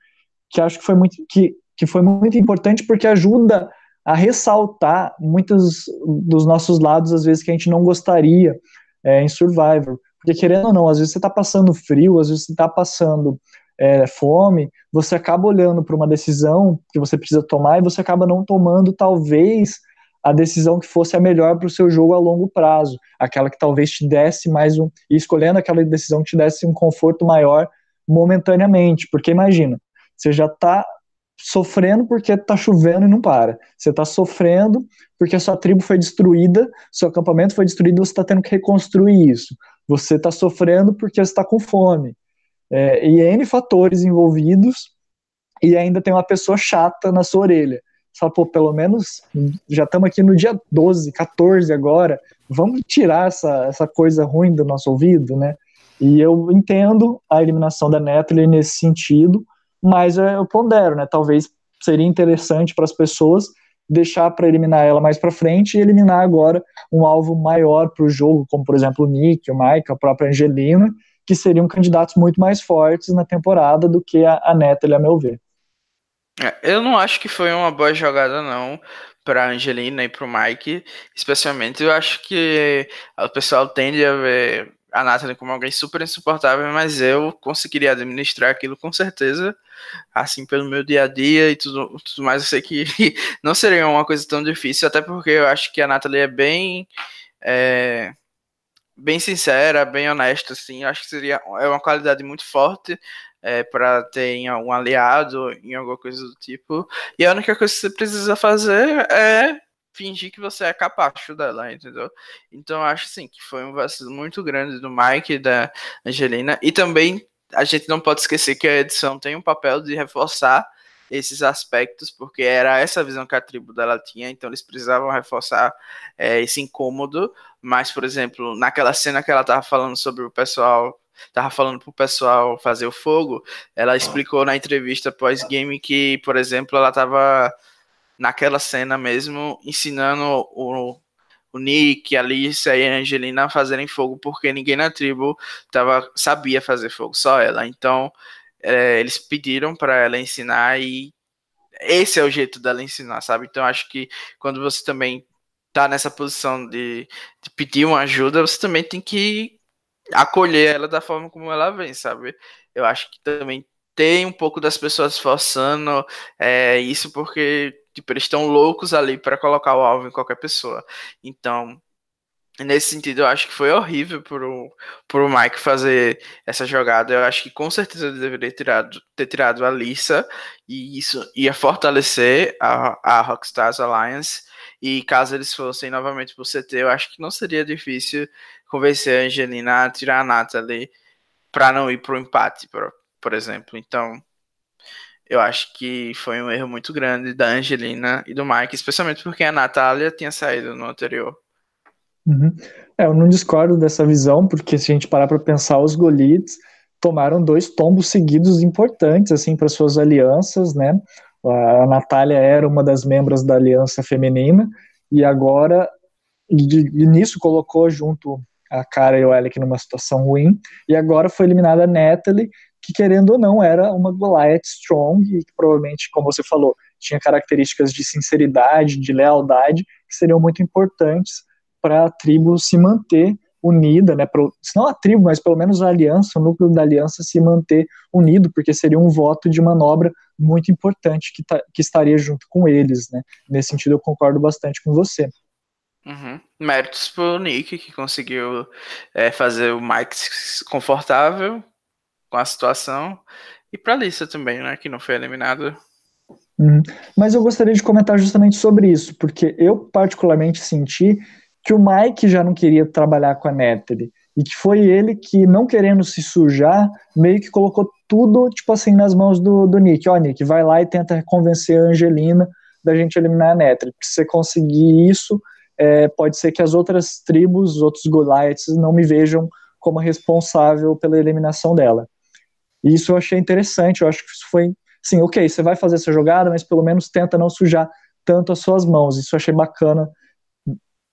que acho que foi muito, que, que foi muito importante porque ajuda a ressaltar muitos dos nossos lados, às vezes, que a gente não gostaria é, em Survivor. Porque, querendo ou não, às vezes você está passando frio, às vezes você está passando é, fome, você acaba olhando para uma decisão que você precisa tomar e você acaba não tomando, talvez, a decisão que fosse a melhor para o seu jogo a longo prazo, aquela que talvez te desse mais um, e escolhendo aquela decisão que te desse um conforto maior momentaneamente, porque imagina, você já está sofrendo porque tá chovendo e não para. Você tá sofrendo porque a sua tribo foi destruída, seu acampamento foi destruído você está tendo que reconstruir isso. Você está sofrendo porque você está com fome. É, e N fatores envolvidos e ainda tem uma pessoa chata na sua orelha. Só, pô, pelo menos já estamos aqui no dia 12, 14 agora, vamos tirar essa, essa coisa ruim do nosso ouvido, né? E eu entendo a eliminação da Natalie nesse sentido, mas eu pondero, né? Talvez seria interessante para as pessoas deixar para eliminar ela mais para frente e eliminar agora um alvo maior para o jogo, como por exemplo o Nick, o Mike, a própria Angelina, que seriam candidatos muito mais fortes na temporada do que a, a Natalie, a meu ver. É, eu não acho que foi uma boa jogada, não, para Angelina e para o Mike, especialmente. Eu acho que o pessoal tende a ver a Nathalie como alguém super insuportável, mas eu conseguiria administrar aquilo com certeza, assim, pelo meu dia a dia e tudo, tudo mais. Eu sei que não seria uma coisa tão difícil, até porque eu acho que a Nathalie é bem. É, bem sincera, bem honesta, assim. Eu acho que seria é uma qualidade muito forte é, para ter um aliado, em alguma coisa do tipo. E a única coisa que você precisa fazer é fingir que você é capacho dela, entendeu? Então acho assim que foi um vacilo muito grande do Mike e da Angelina. E também a gente não pode esquecer que a edição tem um papel de reforçar esses aspectos, porque era essa visão que a tribo dela tinha, então eles precisavam reforçar é, esse incômodo. Mas, por exemplo, naquela cena que ela tava falando sobre o pessoal tava falando pro pessoal fazer o fogo, ela explicou na entrevista pós-game que, por exemplo, ela tava naquela cena mesmo, ensinando o, o Nick, a Alicia e a Angelina a fazerem fogo, porque ninguém na tribo tava, sabia fazer fogo, só ela. Então, é, eles pediram para ela ensinar e esse é o jeito dela ensinar, sabe? Então, acho que quando você também tá nessa posição de, de pedir uma ajuda, você também tem que acolher ela da forma como ela vem, sabe? Eu acho que também tem um pouco das pessoas forçando é, isso porque Tipo, eles estão loucos ali para colocar o alvo em qualquer pessoa. Então, nesse sentido, eu acho que foi horrível pro, pro Mike fazer essa jogada. Eu acho que com certeza ele deveria tirado, ter tirado a Lisa, e isso ia fortalecer a, a Rockstars Alliance. E caso eles fossem novamente pro CT, eu acho que não seria difícil convencer a Angelina a tirar a Natalie para não ir pro empate, por, por exemplo. Então, eu acho que foi um erro muito grande da Angelina e do Mike, especialmente porque a Natália tinha saído no anterior. Uhum. É, eu não discordo dessa visão, porque se a gente parar para pensar, os Golites tomaram dois tombos seguidos importantes assim para suas alianças, né? A Natália era uma das membros da aliança feminina e agora e nisso colocou junto a Cara e o Alec numa situação ruim e agora foi eliminada a Natalie, que querendo ou não era uma Goliath strong e que provavelmente, como você falou, tinha características de sinceridade, de lealdade que seriam muito importantes para a tribo se manter unida, né? Pro, se não a tribo, mas pelo menos a aliança, o núcleo da aliança se manter unido, porque seria um voto de manobra muito importante que, tá, que estaria junto com eles, né? Nesse sentido, eu concordo bastante com você. Uhum. Méritos pro Nick, que conseguiu é, fazer o Mike confortável com a situação, e pra Lisa também, né? Que não foi eliminado. Uhum. Mas eu gostaria de comentar justamente sobre isso, porque eu particularmente senti que o Mike já não queria trabalhar com a Natalie e que foi ele que, não querendo se sujar, meio que colocou tudo, tipo assim, nas mãos do, do Nick. Ó, Nick, vai lá e tenta convencer a Angelina da gente eliminar a Natalie. Se você conseguir isso, é, pode ser que as outras tribos, os outros Goliaths, não me vejam como responsável pela eliminação dela. E isso eu achei interessante, eu acho que isso foi, sim, ok, você vai fazer essa jogada, mas pelo menos tenta não sujar tanto as suas mãos. Isso eu achei bacana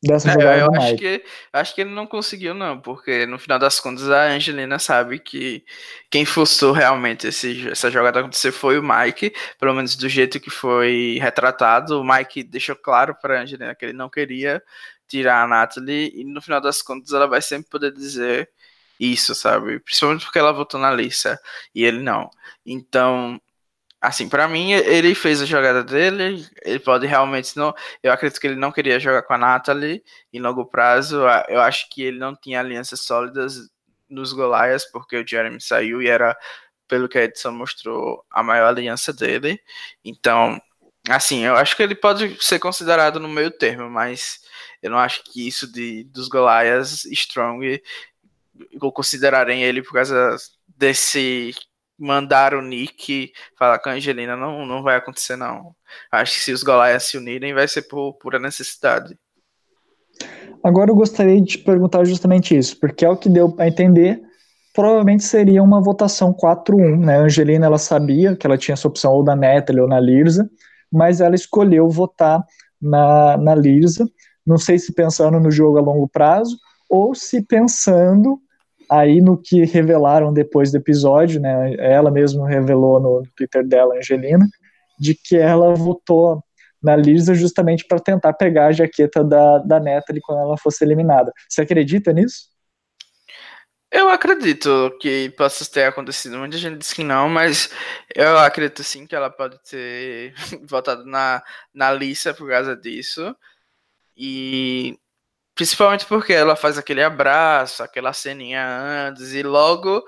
dessa é, jogada eu acho que acho que ele não conseguiu não, porque no final das contas a Angelina sabe que quem forçou realmente esse, essa jogada acontecer foi o Mike, pelo menos do jeito que foi retratado, o Mike deixou claro para Angelina que ele não queria tirar a Natalie e no final das contas ela vai sempre poder dizer isso, sabe? Principalmente porque ela votou na Lisa e ele não. Então, Assim, para mim, ele fez a jogada dele. Ele pode realmente não. Eu acredito que ele não queria jogar com a Natalie em longo prazo. Eu acho que ele não tinha alianças sólidas nos Goliaths, porque o Jeremy saiu e era, pelo que a edição mostrou, a maior aliança dele. Então, assim, eu acho que ele pode ser considerado no meio termo, mas eu não acho que isso de dos Goliaths Strong considerarem ele por causa desse mandar o Nick falar com a Angelina não, não vai acontecer, não. Acho que se os Goliaths se unirem, vai ser por pura necessidade. Agora eu gostaria de te perguntar justamente isso, porque é o que deu a entender, provavelmente seria uma votação 4-1, né? A Angelina, ela sabia que ela tinha essa opção ou da Natalie ou na Lirza, mas ela escolheu votar na, na Lirza, não sei se pensando no jogo a longo prazo, ou se pensando Aí no que revelaram depois do episódio, né, ela mesma revelou no Twitter dela, Angelina, de que ela votou na Lisa justamente para tentar pegar a jaqueta da, da Natalie quando ela fosse eliminada. Você acredita nisso? Eu acredito que possa ter acontecido. Muita gente diz que não, mas eu acredito sim que ela pode ter votado na, na Lisa por causa disso. E Principalmente porque ela faz aquele abraço, aquela ceninha antes, e logo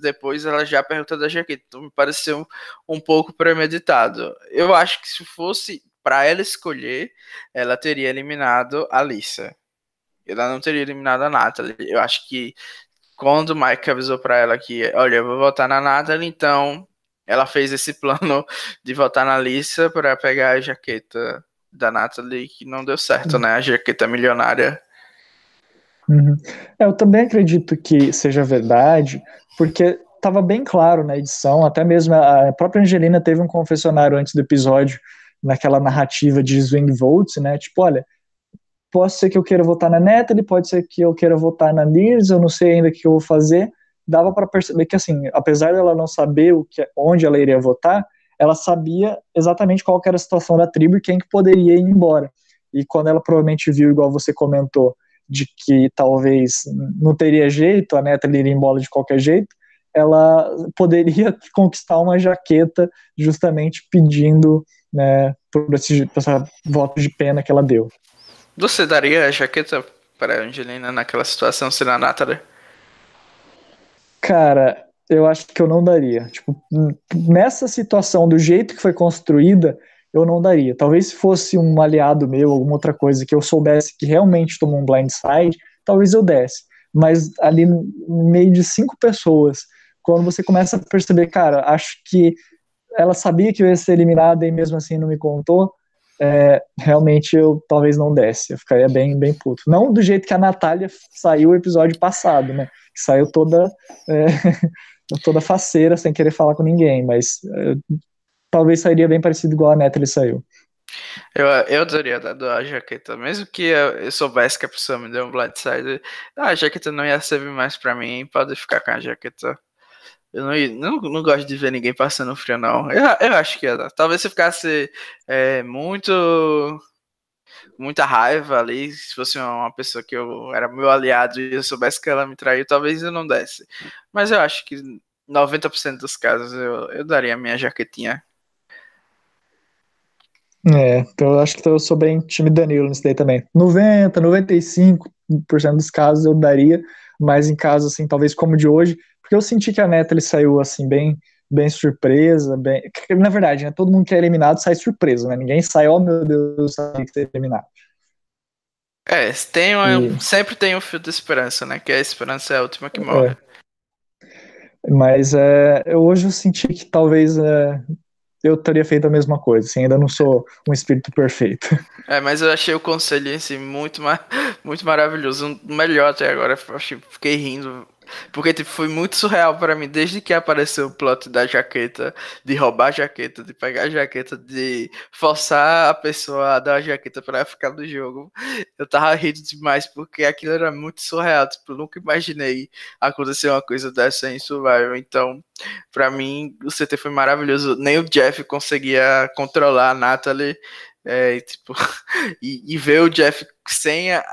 depois ela já pergunta da jaqueta. Então me pareceu um, um pouco premeditado. Eu acho que se fosse para ela escolher, ela teria eliminado a Lisa. Ela não teria eliminado a Natalie. Eu acho que quando o Mike avisou para ela que, olha, eu vou votar na Natalie, então ela fez esse plano de votar na Lisa para pegar a jaqueta da Natalie que não deu certo, né? A jaqueta milionária. Uhum. É, eu também acredito que seja verdade, porque estava bem claro na edição, até mesmo a própria Angelina teve um confessionário antes do episódio, naquela narrativa de swing votes, né? Tipo, olha, pode ser que eu queira votar na Natalie, pode ser que eu queira votar na Liz, eu não sei ainda o que eu vou fazer. Dava para perceber que, assim, apesar dela não saber o que, onde ela iria votar, ela sabia exatamente qual era a situação da tribo e quem que poderia ir embora. E quando ela provavelmente viu, igual você comentou, de que talvez não teria jeito, a neta iria embora de qualquer jeito, ela poderia conquistar uma jaqueta justamente pedindo né, por esse, por esse voto de pena que ela deu. Você daria a jaqueta para Angelina naquela situação ser a Natalie? Cara, eu acho que eu não daria. Tipo, nessa situação, do jeito que foi construída, eu não daria. Talvez se fosse um aliado meu, alguma outra coisa que eu soubesse que realmente tomou um blindside, talvez eu desse. Mas ali no meio de cinco pessoas, quando você começa a perceber, cara, acho que ela sabia que eu ia ser eliminada e mesmo assim não me contou, é, realmente eu talvez não desse, eu ficaria bem, bem puto. Não do jeito que a Natália saiu o episódio passado, né? Que saiu toda, é, toda faceira, sem querer falar com ninguém, mas é, talvez sairia bem parecido igual a Natalie saiu. Eu, eu daria dado a jaqueta, mesmo que eu, eu, soubesse que a pessoa me deu um blindside, ah, a jaqueta não ia servir mais pra mim, pode ficar com a jaqueta. Eu não, não, não gosto de ver ninguém passando frio, não. Eu, eu acho que. Talvez se ficasse é, muito. Muita raiva ali, se fosse uma pessoa que eu era meu aliado e eu soubesse que ela me traiu, talvez eu não desse. Mas eu acho que 90% dos casos eu, eu daria a minha jaquetinha. É, então eu acho que eu sou bem time Danilo nisso daí também. 90, 95% dos casos eu daria, mas em casos assim, talvez como de hoje, porque eu senti que a Natalie saiu assim bem bem surpresa, bem, na verdade, né, todo mundo que é eliminado sai surpreso, né? Ninguém sai, oh meu Deus, sai que ser eliminado. É, tem e... sempre tem um fio de esperança, né? Que a esperança é a última que morre. É. Mas é, eu, hoje eu senti que talvez é, eu teria feito a mesma coisa, assim, ainda não sou um espírito perfeito. É, mas eu achei o conselho em si muito, muito maravilhoso, o melhor até agora, eu fiquei rindo porque, tipo, foi muito surreal para mim, desde que apareceu o plot da jaqueta, de roubar a jaqueta, de pegar a jaqueta, de forçar a pessoa a dar a jaqueta para ficar no jogo. Eu tava rindo demais, porque aquilo era muito surreal. Tipo, eu nunca imaginei acontecer uma coisa dessa em Survival. Então, para mim, o CT foi maravilhoso. Nem o Jeff conseguia controlar a Natalie. É, tipo, e, e ver o Jeff sem a,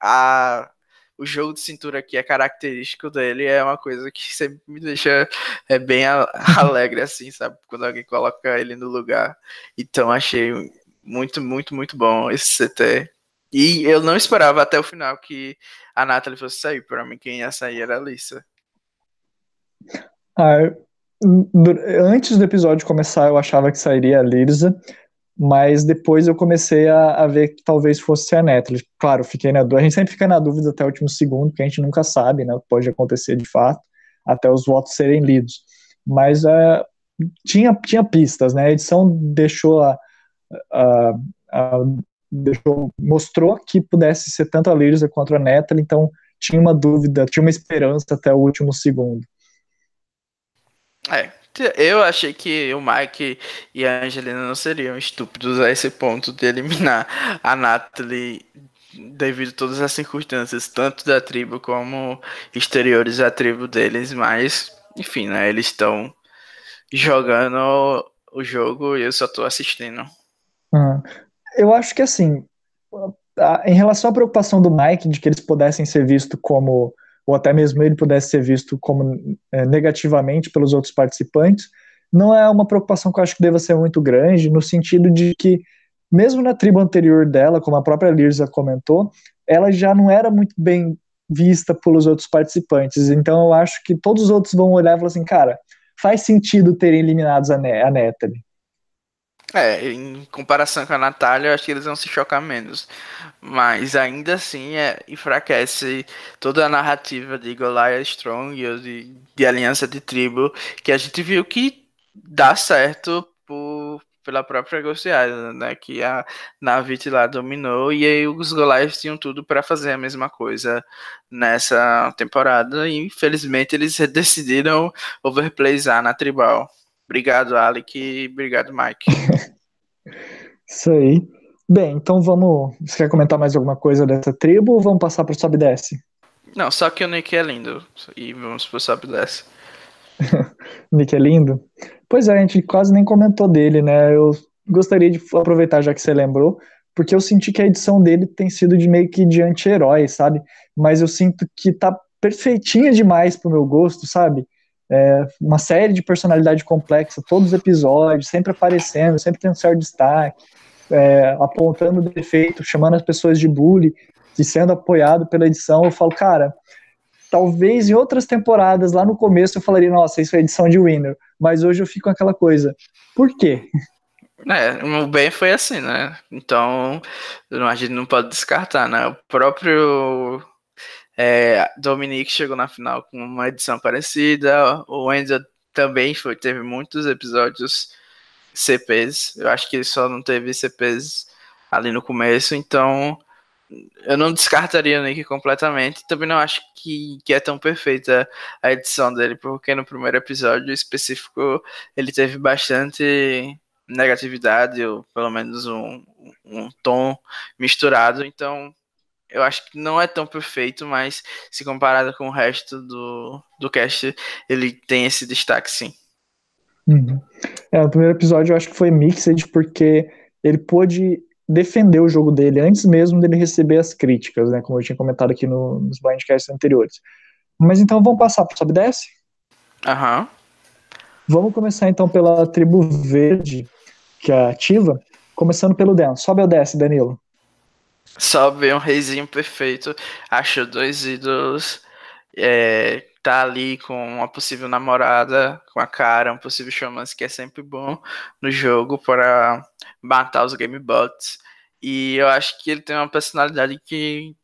a o jogo de cintura que é característico dele é uma coisa que sempre me deixa é, bem alegre, assim, sabe? Quando alguém coloca ele no lugar. Então achei muito, muito, muito bom esse CT. E eu não esperava até o final que a Natalie fosse sair. Para mim, quem ia sair era a Lisa. Ah, antes do episódio começar, eu achava que sairia a Lisa mas depois eu comecei a, a, ver que talvez fosse a Netflix. Claro, fiquei na dúvida, a gente sempre fica na dúvida até o último segundo, porque a gente nunca sabe, né, pode acontecer de fato, até os votos serem lidos. Mas uh, tinha, tinha pistas, né, a edição deixou a, a, a deixou, mostrou que pudesse ser tanto a Lirza quanto a Natalie, então tinha uma dúvida, tinha uma esperança até o último segundo. É, eu achei que o Mike e a Angelina não seriam estúpidos a esse ponto de eliminar a Natalie devido a todas as circunstâncias, tanto da tribo como exteriores à tribo deles, mas, enfim, né, eles estão jogando o jogo e eu só estou assistindo. Hum. Eu acho que, assim, em relação à preocupação do Mike de que eles pudessem ser vistos como ou até mesmo ele pudesse ser visto como é, negativamente pelos outros participantes, não é uma preocupação que eu acho que deva ser muito grande, no sentido de que, mesmo na tribo anterior dela, como a própria Lirza comentou, ela já não era muito bem vista pelos outros participantes. Então eu acho que todos os outros vão olhar e falar assim, cara, faz sentido terem eliminados a, ne a Natalie. É, em comparação com a Natália, eu acho que eles vão se chocar menos. Mas ainda assim é, enfraquece toda a narrativa de Goliath Strong e de, de aliança de tribo, que a gente viu que dá certo por, pela própria Ghost Island, né? Que a Navit lá dominou e aí os Goliaths tinham tudo para fazer a mesma coisa nessa temporada e infelizmente eles decidiram overplayzar na tribal. Obrigado, Alec, e obrigado, Mike. Isso aí. Bem, então vamos. Você quer comentar mais alguma coisa dessa tribo ou vamos passar pro sobe e desce? Não, só que o Nick é lindo. E vamos pro sobe e desce. Nick é lindo? Pois é, a gente quase nem comentou dele, né? Eu gostaria de aproveitar, já que você lembrou, porque eu senti que a edição dele tem sido de meio que de anti-herói, sabe? Mas eu sinto que tá perfeitinha demais pro meu gosto, sabe? É, uma série de personalidade complexa, todos os episódios, sempre aparecendo, sempre tendo certo destaque, é, apontando defeito, chamando as pessoas de bully. e sendo apoiado pela edição, eu falo, cara, talvez em outras temporadas, lá no começo, eu falaria, nossa, isso é edição de Winner. Mas hoje eu fico com aquela coisa. Por quê? É, o Ben foi assim, né? Então, a gente não pode descartar, né? O próprio é, Dominique chegou na final com uma edição parecida. O Wendell também foi, teve muitos episódios CPs. Eu acho que ele só não teve CPs ali no começo, então eu não descartaria o Nick completamente. Também não acho que, que é tão perfeita a edição dele, porque no primeiro episódio específico ele teve bastante negatividade, ou pelo menos um, um tom misturado. Então eu acho que não é tão perfeito, mas se comparado com o resto do, do cast, ele tem esse destaque sim. Uhum. É, o primeiro episódio eu acho que foi mixed porque ele pôde defender o jogo dele antes mesmo dele receber as críticas, né? Como eu tinha comentado aqui no, nos blindcasts anteriores. Mas então vamos passar para o Sobe Desce? Aham. Uhum. Vamos começar então pela tribo verde, que é ativa, começando pelo Dan. Sobe ou desce, Danilo? Sobe um reizinho perfeito. Acho dois ídolos. É, tá ali com uma possível namorada, com a cara, um possível showman que é sempre bom no jogo para matar os game bots. E eu acho que ele tem uma personalidade que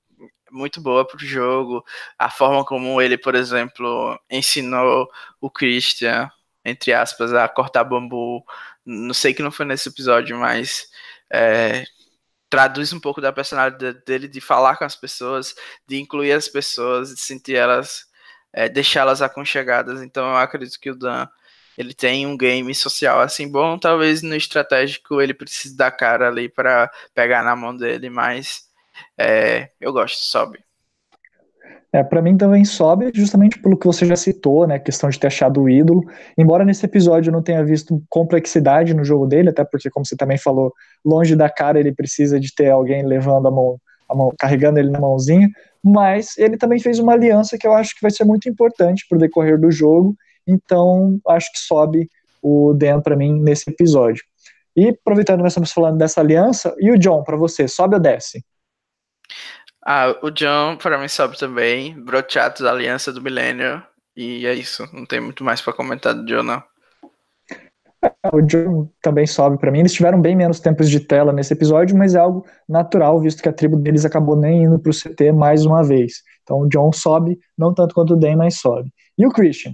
muito boa pro jogo. A forma como ele, por exemplo, ensinou o Christian, entre aspas, a cortar bambu. Não sei que não foi nesse episódio, mas é, traduz um pouco da personalidade dele de falar com as pessoas, de incluir as pessoas, de sentir elas é, deixá-las aconchegadas. Então eu acredito que o Dan ele tem um game social assim bom, talvez no estratégico ele precise dar cara ali para pegar na mão dele, mas é, eu gosto, sobe. É, para mim também sobe, justamente pelo que você já citou, né, questão de ter achado o ídolo. Embora nesse episódio eu não tenha visto complexidade no jogo dele, até porque, como você também falou, longe da cara ele precisa de ter alguém levando a mão, a mão carregando ele na mãozinha mas ele também fez uma aliança que eu acho que vai ser muito importante para o decorrer do jogo, então acho que sobe o Dan para mim nesse episódio. E aproveitando que nós estamos falando dessa aliança, e o John, para você, sobe ou desce? Ah, o John para mim sobe também, Brochatos, Aliança do Milênio, e é isso, não tem muito mais para comentar do John não. O John também sobe para mim. Eles tiveram bem menos tempos de tela nesse episódio, mas é algo natural, visto que a tribo deles acabou nem indo para o CT mais uma vez. Então o John sobe, não tanto quanto o Dan, mas sobe. E o Christian?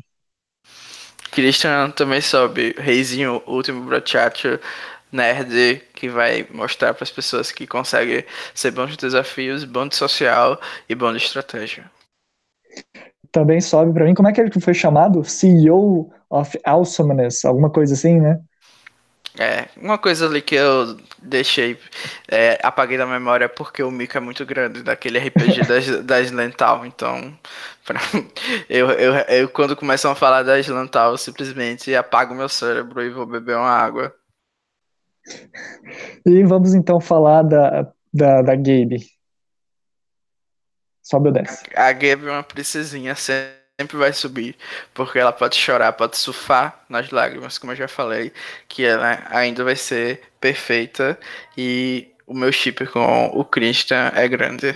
Christian também sobe. Reizinho, último brochacho nerd que vai mostrar para as pessoas que conseguem ser bons de desafios, bom de social e bom de estratégia também sobe para mim. Como é que ele foi chamado? CEO of Awesomeness, alguma coisa assim, né? É, uma coisa ali que eu deixei, é, apaguei da memória porque o Mika é muito grande, daquele RPG das, das Lental, então pra, eu, eu, eu quando começam a falar das Lental, eu simplesmente apago meu cérebro e vou beber uma água. E vamos então falar da, da, da Gabe. Sobe ou desce? A Gabe é uma princesinha, sempre vai subir, porque ela pode chorar, pode surfar nas lágrimas, como eu já falei, que ela ainda vai ser perfeita e o meu chip com o Christian é grande.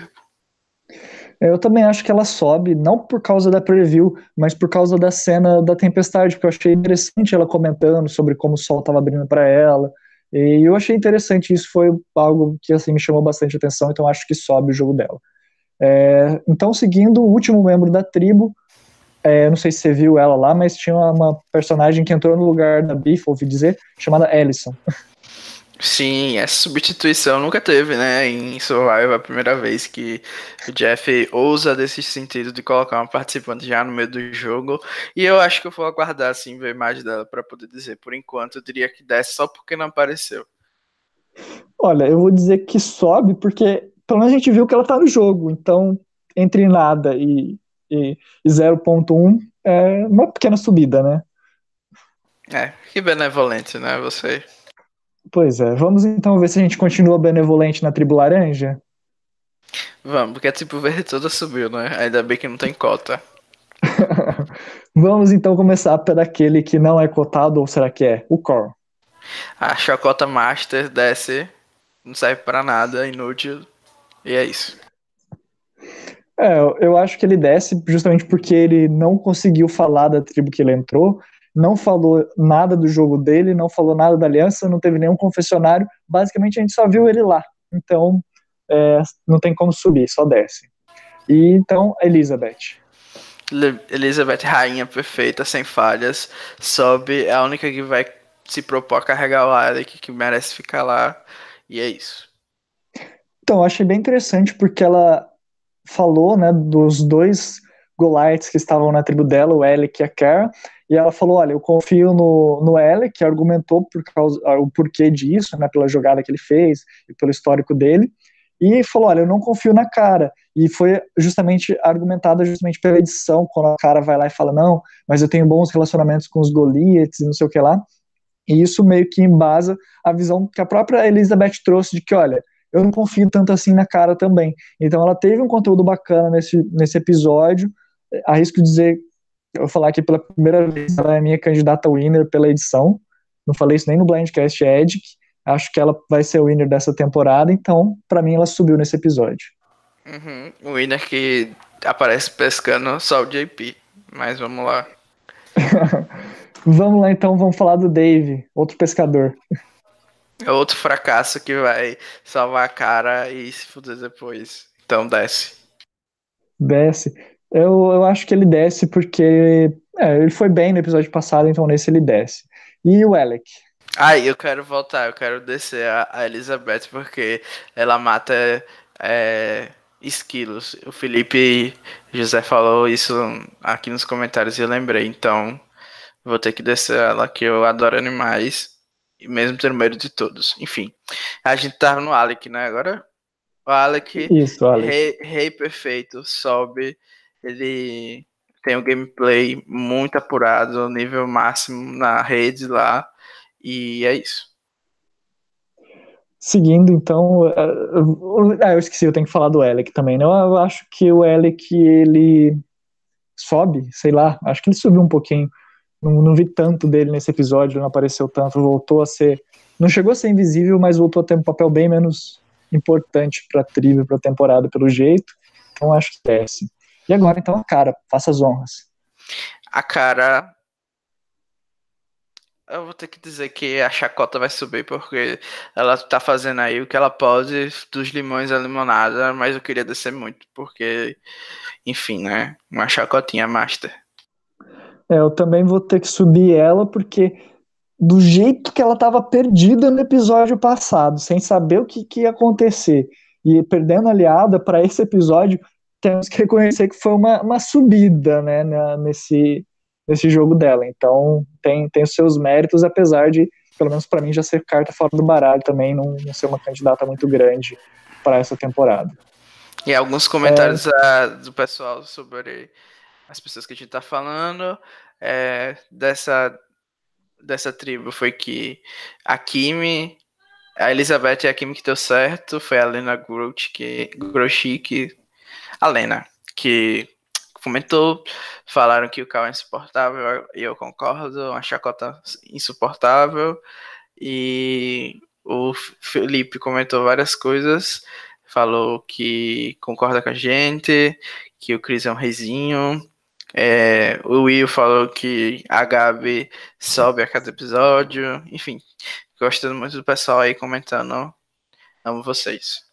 Eu também acho que ela sobe, não por causa da preview, mas por causa da cena da tempestade, porque eu achei interessante ela comentando sobre como o sol estava abrindo para ela. E eu achei interessante, isso foi algo que assim me chamou bastante atenção, então acho que sobe o jogo dela. É, então, seguindo o último membro da tribo, é, não sei se você viu ela lá, mas tinha uma personagem que entrou no lugar da Biff, ouvi dizer, chamada Ellison. Sim, essa substituição nunca teve, né? Em Survival, a primeira vez que o Jeff ousa desse sentido de colocar uma participante já no meio do jogo. E eu acho que eu vou aguardar, assim, ver a imagem dela para poder dizer. Por enquanto, eu diria que desce só porque não apareceu. Olha, eu vou dizer que sobe porque pelo menos a gente viu que ela está no jogo. Então, entre nada e, e, e 0.1 é uma pequena subida, né? É, que benevolente, né, você? Pois é, vamos então ver se a gente continua benevolente na tribo laranja? Vamos, porque a tribo verde toda subiu, né? Ainda bem que não tem cota. vamos então começar pelo aquele que não é cotado, ou será que é? O Core. A chacota Master desce, não serve para nada, inútil, e é isso. É, eu acho que ele desce justamente porque ele não conseguiu falar da tribo que ele entrou, não falou nada do jogo dele, não falou nada da aliança, não teve nenhum confessionário. Basicamente a gente só viu ele lá. Então é, não tem como subir, só desce. E então, Elizabeth. Elizabeth, rainha perfeita, sem falhas, sobe, é a única que vai se propor a carregar o Alec, que merece ficar lá, e é isso. Então, eu achei bem interessante porque ela falou, né, dos dois Goliaths que estavam na tribo dela, o Alec e a Kara, e ela falou, olha, eu confio no, no Alec, que argumentou por causa, o porquê disso, né, pela jogada que ele fez e pelo histórico dele, e falou, olha, eu não confio na cara, e foi justamente argumentada justamente pela edição, quando a cara vai lá e fala, não, mas eu tenho bons relacionamentos com os Goliaths e não sei o que lá, e isso meio que embasa a visão que a própria Elizabeth trouxe de que, olha, eu não confio tanto assim na cara também. Então ela teve um conteúdo bacana nesse, nesse episódio. Arrisco dizer, eu vou falar aqui pela primeira vez, ela é minha candidata winner pela edição. Não falei isso nem no Blindcast Edic. Acho que ela vai ser o winner dessa temporada, então, para mim, ela subiu nesse episódio. Uhum. O winner que aparece pescando só o JP. Mas vamos lá. vamos lá então, vamos falar do Dave, outro pescador. É outro fracasso que vai salvar a cara e se fuder depois. Então desce. Desce. Eu, eu acho que ele desce porque é, ele foi bem no episódio passado, então nesse ele desce. E o Alec? Ah, eu quero voltar, eu quero descer a, a Elizabeth porque ela mata é, esquilos. O Felipe José falou isso aqui nos comentários e eu lembrei, então vou ter que descer ela, que eu adoro animais mesmo tendo medo de todos. Enfim, a gente tava no Alec, né? Agora, o Alec, Isso, Alec. Rei, rei perfeito, sobe, ele tem um gameplay muito apurado, nível máximo na rede lá, e é isso. Seguindo, então, ah, eu esqueci, eu tenho que falar do Alec também, né? Eu acho que o Alec, ele sobe, sei lá, acho que ele subiu um pouquinho não, não vi tanto dele nesse episódio, não apareceu tanto, voltou a ser. Não chegou a ser invisível, mas voltou a ter um papel bem menos importante pra tribo, pra temporada, pelo jeito. Então acho que desce. E agora, então, a cara, faça as honras. A cara. Eu vou ter que dizer que a chacota vai subir, porque ela tá fazendo aí o que ela pode dos limões à limonada, mas eu queria descer muito, porque, enfim, né? Uma chacotinha master. É, eu também vou ter que subir ela, porque do jeito que ela estava perdida no episódio passado, sem saber o que, que ia acontecer, e perdendo aliada para esse episódio, temos que reconhecer que foi uma, uma subida né, nesse, nesse jogo dela. Então tem, tem os seus méritos, apesar de, pelo menos para mim, já ser carta fora do baralho também, não, não ser uma candidata muito grande para essa temporada. E alguns comentários é... do pessoal sobre as pessoas que a gente tá falando é, dessa, dessa tribo foi que a Kimi, a Elizabeth e a Kimi que deu certo, foi a Lena Groot, que, que, a Lena, que comentou, falaram que o carro é insuportável, e eu concordo, uma chacota insuportável, e o Felipe comentou várias coisas, falou que concorda com a gente, que o Chris é um reizinho, é, o Will falou que a Gabi sobe a cada episódio. Enfim, gostando muito do pessoal aí comentando. Amo vocês.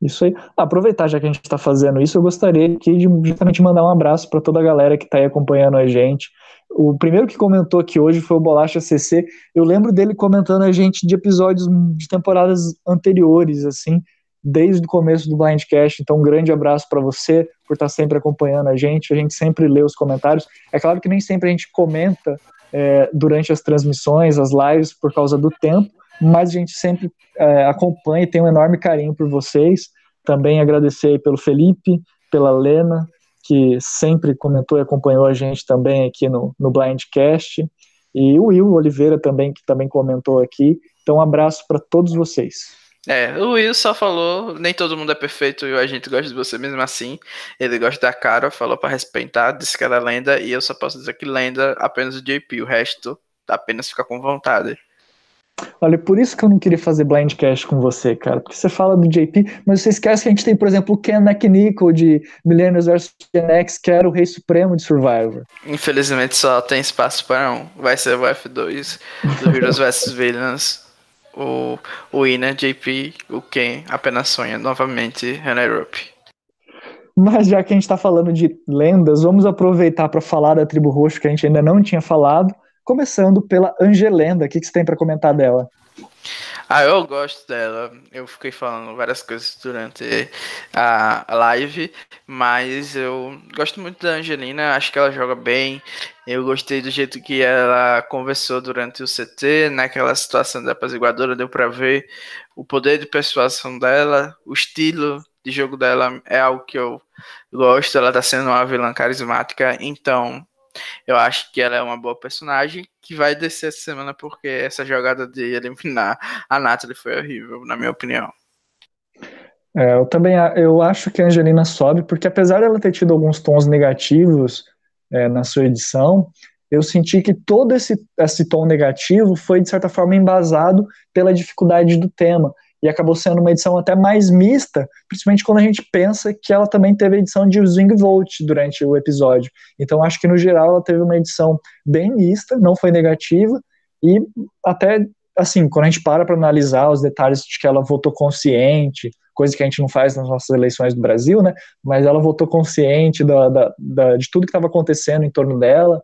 Isso aí. Aproveitar já que a gente está fazendo isso, eu gostaria aqui de justamente mandar um abraço para toda a galera que está aí acompanhando a gente. O primeiro que comentou aqui hoje foi o Bolacha CC. Eu lembro dele comentando a gente de episódios de temporadas anteriores, assim desde o começo do Blindcast. Então, um grande abraço para você por estar tá sempre acompanhando a gente. A gente sempre lê os comentários. É claro que nem sempre a gente comenta é, durante as transmissões, as lives, por causa do tempo, mas a gente sempre é, acompanha e tem um enorme carinho por vocês. Também agradecer pelo Felipe, pela Lena, que sempre comentou e acompanhou a gente também aqui no, no Blindcast. E o Will Oliveira também, que também comentou aqui. Então, um abraço para todos vocês. É, o Will só falou, nem todo mundo é perfeito e a gente gosta de você mesmo assim. Ele gosta da cara, falou para respeitar, disse que era lenda e eu só posso dizer que lenda apenas o JP, o resto apenas fica com vontade. Olha, por isso que eu não queria fazer blindcast com você, cara. Porque você fala do JP, mas você esquece que a gente tem, por exemplo, o Ken McNichol de Millennials vs Gen X, que era o rei supremo de Survivor. Infelizmente só tem espaço para um. Vai ser o F2 do Heroes vs Villains. O, o Ina, JP, o Ken apenas sonha novamente runner-up. Mas já que a gente está falando de lendas, vamos aproveitar para falar da tribo roxo que a gente ainda não tinha falado começando pela Angelenda. O que, que você tem para comentar dela? Ah, eu gosto dela. Eu fiquei falando várias coisas durante a live, mas eu gosto muito da Angelina. Acho que ela joga bem. Eu gostei do jeito que ela conversou durante o CT, naquela situação da apaziguadora, deu para ver o poder de persuasão dela, o estilo de jogo dela é algo que eu gosto. Ela tá sendo uma vilã carismática, então eu acho que ela é uma boa personagem que vai descer essa semana porque essa jogada de eliminar a Natalie foi horrível, na minha opinião. É, eu também eu acho que a Angelina sobe, porque apesar dela ter tido alguns tons negativos é, na sua edição, eu senti que todo esse, esse tom negativo foi, de certa forma, embasado pela dificuldade do tema e acabou sendo uma edição até mais mista, principalmente quando a gente pensa que ela também teve a edição de Swing Volt durante o episódio. Então acho que no geral ela teve uma edição bem mista, não foi negativa e até assim, quando a gente para para analisar os detalhes de que ela votou consciente, coisa que a gente não faz nas nossas eleições do Brasil, né? Mas ela votou consciente da, da, da de tudo que estava acontecendo em torno dela.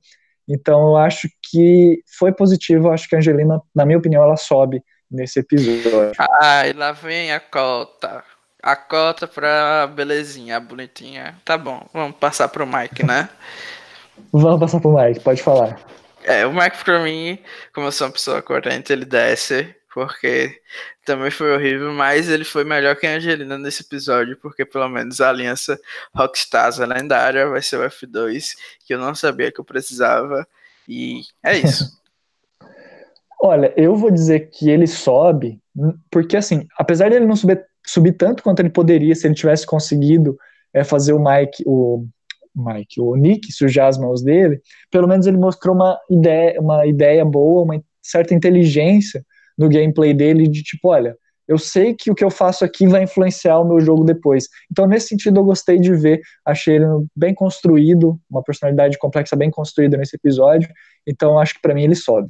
Então eu acho que foi positivo, eu acho que a Angelina, na minha opinião, ela sobe nesse episódio. Ai, lá vem a cota. A cota pra belezinha, a bonitinha. Tá bom, vamos passar pro Mike, né? vamos passar pro Mike, pode falar. É, o Mike pra mim, como eu sou uma pessoa corrente, ele desce, porque também foi horrível, mas ele foi melhor que a Angelina nesse episódio, porque pelo menos a aliança Rockstars a lendária vai ser o F2, que eu não sabia que eu precisava, e é isso. Olha, eu vou dizer que ele sobe, porque assim, apesar de ele não subir, subir tanto quanto ele poderia se ele tivesse conseguido é, fazer o Mike, o Mike, o Nick sujar as mãos dele, pelo menos ele mostrou uma ideia, uma ideia boa, uma certa inteligência no gameplay dele de tipo, olha, eu sei que o que eu faço aqui vai influenciar o meu jogo depois. Então, nesse sentido, eu gostei de ver, achei ele bem construído, uma personalidade complexa bem construída nesse episódio. Então, acho que para mim ele sobe.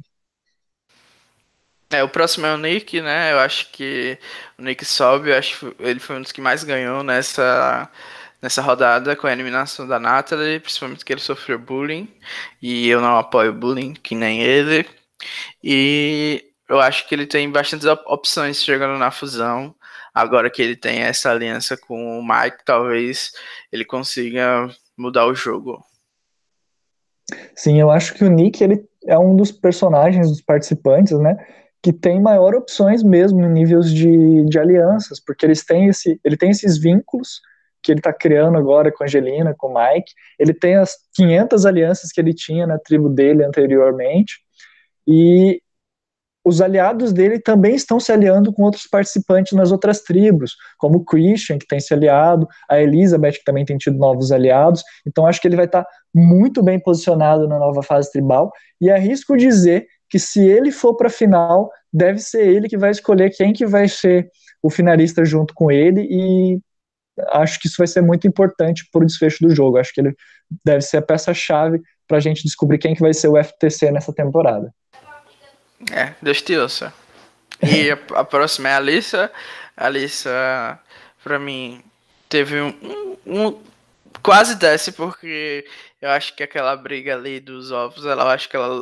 É, o próximo é o Nick, né? Eu acho que o Nick sobe, eu acho que ele foi um dos que mais ganhou nessa, nessa rodada com a eliminação da Natalie, principalmente que ele sofreu bullying, e eu não apoio bullying, que nem ele. E eu acho que ele tem bastantes opções chegando na fusão. Agora que ele tem essa aliança com o Mike, talvez ele consiga mudar o jogo. Sim, eu acho que o Nick ele é um dos personagens, dos participantes, né? Que tem maior opções mesmo em níveis de, de alianças, porque eles têm esse, ele tem esses vínculos que ele está criando agora com a Angelina, com o Mike, ele tem as 500 alianças que ele tinha na tribo dele anteriormente, e os aliados dele também estão se aliando com outros participantes nas outras tribos, como o Christian, que tem se aliado, a Elizabeth, que também tem tido novos aliados. Então, acho que ele vai estar tá muito bem posicionado na nova fase tribal. E arrisco dizer que se ele for para a final, deve ser ele que vai escolher quem que vai ser o finalista junto com ele e acho que isso vai ser muito importante para o desfecho do jogo. Acho que ele deve ser a peça-chave para a gente descobrir quem que vai ser o FTC nessa temporada. É, Deus te ouça. E a, a próxima é a Alissa. A Alissa, para mim, teve um, um, um, Quase desce, porque eu acho que aquela briga ali dos ovos, ela, eu acho que ela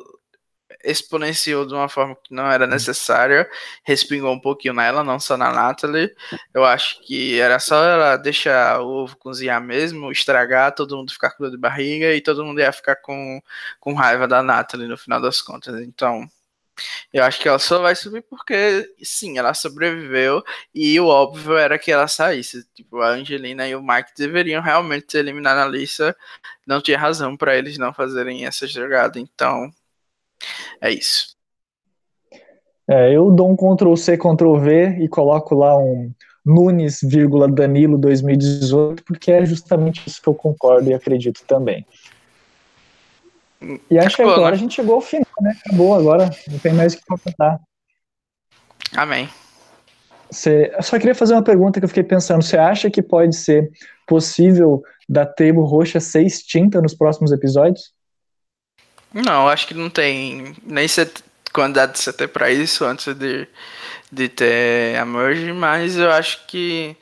exponenciou de uma forma que não era necessária, respingou um pouquinho nela, não só na Natalie. Eu acho que era só ela deixar o ovo cozinhar mesmo, estragar, todo mundo ficar com dor de barriga e todo mundo ia ficar com, com raiva da Natalie no final das contas. Então, eu acho que ela só vai subir porque, sim, ela sobreviveu e o óbvio era que ela saísse. Tipo, a Angelina e o Mike deveriam realmente ter eliminado a Lisa. Não tinha razão para eles não fazerem essa jogada. Então, é isso. É, eu dou um Ctrl C, Ctrl V e coloco lá um Nunes, Danilo 2018, porque é justamente isso que eu concordo e acredito também. E acho que agora né? a gente chegou ao final, né? Acabou agora, não tem mais o que comentar. Amém. Você, eu só queria fazer uma pergunta que eu fiquei pensando. Você acha que pode ser possível da tribo roxa ser extinta nos próximos episódios? Não, acho que não tem nem quantidade de CT para isso antes de, de ter a merge, mas eu acho que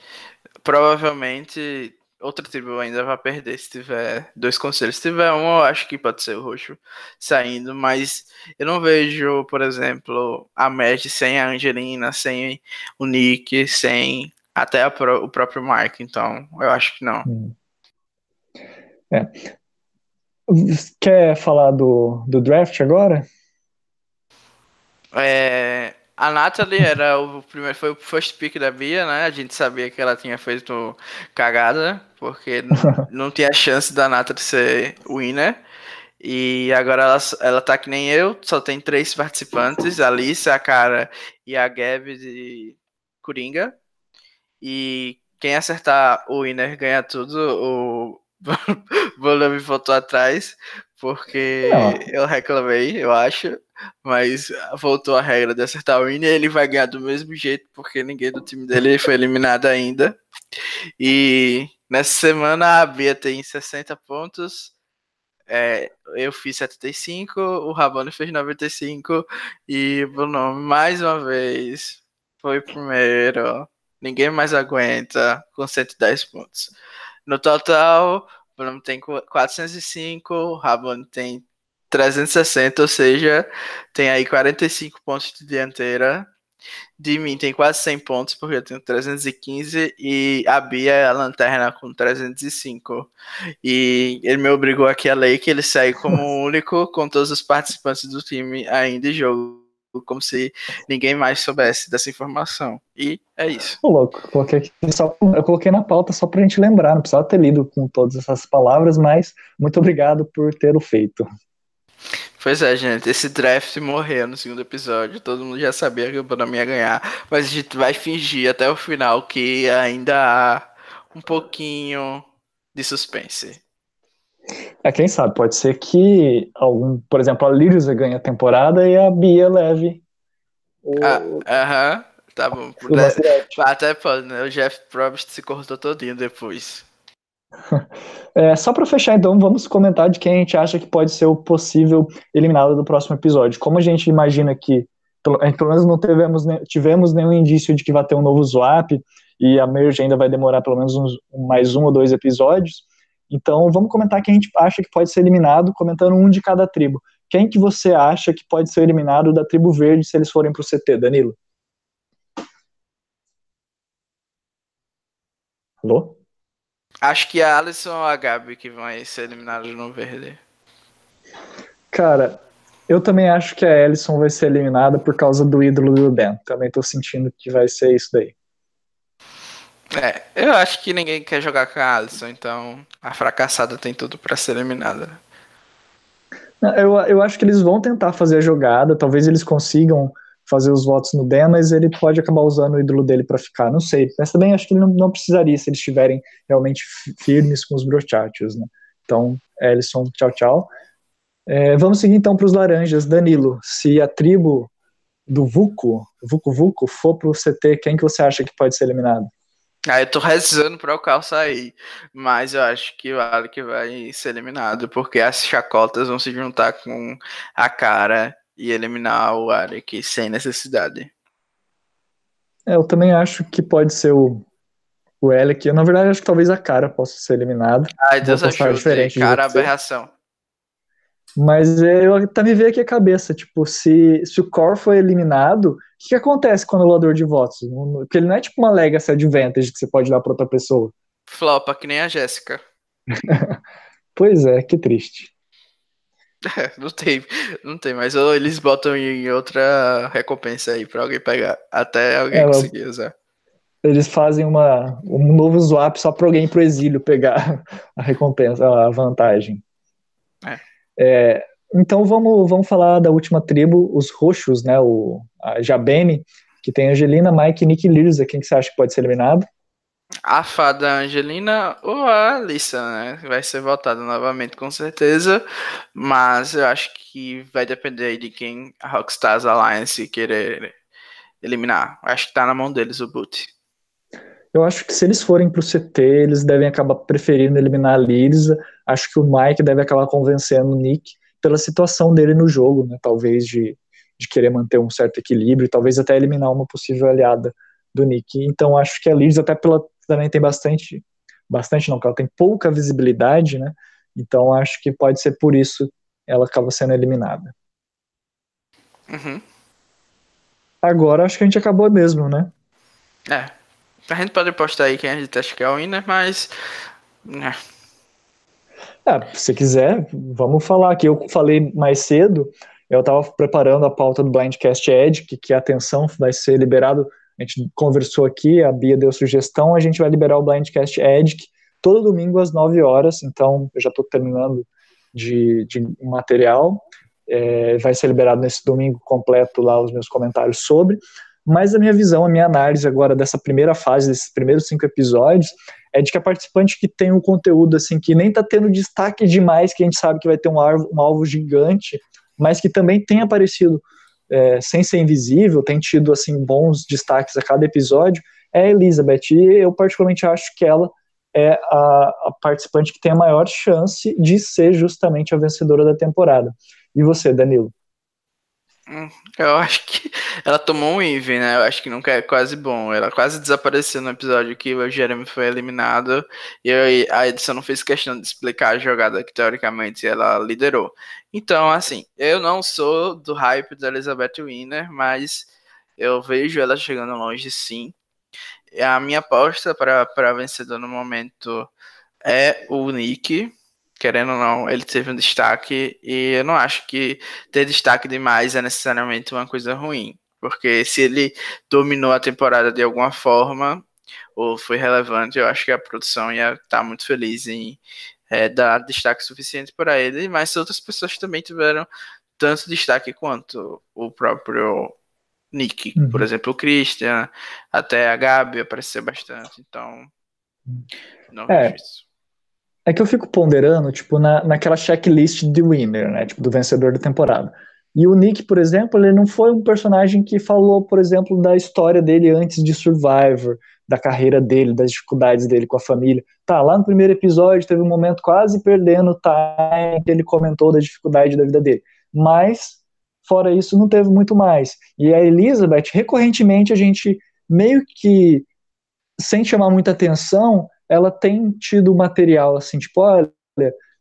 provavelmente outra tribo ainda vai perder se tiver dois conselhos. Se tiver um, eu acho que pode ser o roxo saindo, mas eu não vejo, por exemplo, a Match sem a Angelina, sem o Nick, sem até o próprio Mark, então eu acho que não. Hum. É. Quer falar do, do draft agora? É, a Natalie era o primeiro, foi o first pick da Bia, né? A gente sabia que ela tinha feito cagada, porque não, não tinha chance da Natalie ser winner. E agora ela, ela tá que nem eu, só tem três participantes, a Alice, a Cara e a Gabi de Coringa. E quem acertar o winner ganha tudo. O Bola me voltou atrás, porque eu reclamei, eu acho. Mas voltou a regra de acertar o winner, ele vai ganhar do mesmo jeito, porque ninguém do time dele foi eliminado ainda. E nessa semana a Bia tem 60 pontos. É, eu fiz 75, o Rabone fez 95 e o Bruno mais uma vez foi primeiro. Ninguém mais aguenta com 110 pontos. No total, o Bruno tem 405, o Rabone tem 360, ou seja, tem aí 45 pontos de dianteira. De mim tem quase 100 pontos, porque eu tenho 315 e a Bia é a lanterna com 305. E ele me obrigou aqui a lei que ele segue como único com todos os participantes do time ainda em jogo, como se ninguém mais soubesse dessa informação. E é isso. Ô, louco, coloquei aqui só, eu coloquei na pauta só pra gente lembrar, não precisava ter lido com todas essas palavras, mas muito obrigado por ter o feito. Pois é, gente, esse draft morreu no segundo episódio. Todo mundo já sabia que o Bonami ia ganhar. Mas a gente vai fingir até o final que ainda há um pouquinho de suspense. É, quem sabe, pode ser que algum, por exemplo, a Lirius ganhe a temporada e a Bia leve. Ah, aham, uh -huh, tá bom. Até pode, né? O Jeff Probst se cortou todinho depois. É, só para fechar, então, vamos comentar de quem a gente acha que pode ser o possível eliminado do próximo episódio. Como a gente imagina que, pelo, pelo menos não tivemos, tivemos nenhum indício de que vai ter um novo swap, e a merge ainda vai demorar pelo menos uns, mais um ou dois episódios, então vamos comentar quem a gente acha que pode ser eliminado, comentando um de cada tribo. Quem que você acha que pode ser eliminado da tribo verde se eles forem para o CT, Danilo? Alô? Acho que a Alisson ou a Gabi que vão ser eliminados no verde. Cara, eu também acho que a Alisson vai ser eliminada por causa do ídolo do Ben. Também tô sentindo que vai ser isso daí. É, eu acho que ninguém quer jogar com a Alisson, então a fracassada tem tudo para ser eliminada. Eu, eu acho que eles vão tentar fazer a jogada, talvez eles consigam fazer os votos no Dan, mas ele pode acabar usando o ídolo dele para ficar, não sei. Mas também acho que ele não, não precisaria se eles estiverem realmente firmes com os brochachos, né? Então, Ellison, tchau, tchau. É, vamos seguir então para os laranjas. Danilo, se a tribo do Vuco, Vuco Vuco, for pro CT, quem que você acha que pode ser eliminado? Ah, eu tô rezando para o Cal sair, mas eu acho que o Alec vai ser eliminado, porque as chacotas vão se juntar com a cara e eliminar o Arek sem necessidade. É, eu também acho que pode ser o, o Alec. Eu, na verdade, acho que talvez a cara possa ser eliminado. Ai, Deus. Diferente cara, aberração. Mas é, eu até me veio aqui a cabeça, tipo, se, se o Core foi eliminado, o que, que acontece com o anulador de votos? Porque ele não é tipo uma legacy advantage que você pode dar para outra pessoa. Flopa, que nem a Jéssica. pois é, que triste. não tem, não tem, mas eles botam em outra recompensa aí pra alguém pegar, até alguém é, conseguir usar. Eles fazem uma, um novo swap só pra alguém pro exílio pegar a recompensa, a vantagem. É. Então vamos, vamos falar da última tribo, os roxos, né? O, a Jabene, que tem Angelina, Mike, Nick e Lirza. Quem que você acha que pode ser eliminado? a fada Angelina ou a Alissa, né? Vai ser votada novamente com certeza, mas eu acho que vai depender de quem a Rockstars Alliance querer eliminar. Acho que tá na mão deles o boot. Eu acho que se eles forem pro CT, eles devem acabar preferindo eliminar a Lisa. Acho que o Mike deve acabar convencendo o Nick pela situação dele no jogo, né? Talvez de, de querer manter um certo equilíbrio, talvez até eliminar uma possível aliada do Nick. Então acho que a Liz até pela também tem bastante, bastante não, ela tem pouca visibilidade, né? Então acho que pode ser por isso ela acaba sendo eliminada. Uhum. Agora acho que a gente acabou mesmo, né? É. A gente pode postar aí quem é o winner, mas. É, se quiser, vamos falar aqui. Eu falei mais cedo, eu estava preparando a pauta do Blindcast Edge, que, que a atenção vai ser liberado. A gente conversou aqui, a Bia deu sugestão, a gente vai liberar o Blindcast Edge todo domingo às 9 horas, então eu já estou terminando de, de material. É, vai ser liberado nesse domingo completo lá os meus comentários sobre. Mas a minha visão, a minha análise agora dessa primeira fase, desses primeiros cinco episódios, é de que a participante que tem um conteúdo assim que nem está tendo destaque demais, que a gente sabe que vai ter um alvo, um alvo gigante, mas que também tem aparecido é, sem ser invisível, tem tido assim bons destaques a cada episódio, é a Elizabeth. E eu particularmente acho que ela é a, a participante que tem a maior chance de ser justamente a vencedora da temporada. E você, Danilo? Hum, eu acho que ela tomou um Eve, né? Eu acho que nunca é quase bom. Ela quase desapareceu no episódio que o Jeremy foi eliminado e a edição não fez questão de explicar a jogada que teoricamente ela liderou. Então, assim, eu não sou do hype da Elizabeth Winner, mas eu vejo ela chegando longe sim. A minha aposta para vencedor no momento é o Nick querendo ou não, ele teve um destaque e eu não acho que ter destaque demais é necessariamente uma coisa ruim, porque se ele dominou a temporada de alguma forma ou foi relevante, eu acho que a produção ia estar tá muito feliz em é, dar destaque suficiente para ele, mas outras pessoas também tiveram tanto destaque quanto o próprio Nick, uhum. por exemplo, o Christian, até a Gabi apareceu bastante, então não é. isso. É que eu fico ponderando, tipo, na, naquela checklist de winner, né? Tipo, do vencedor da temporada. E o Nick, por exemplo, ele não foi um personagem que falou, por exemplo, da história dele antes de Survivor, da carreira dele, das dificuldades dele com a família. Tá, lá no primeiro episódio teve um momento quase perdendo o time que ele comentou da dificuldade da vida dele. Mas, fora isso, não teve muito mais. E a Elizabeth, recorrentemente, a gente meio que, sem chamar muita atenção, ela tem tido material assim, tipo, olha,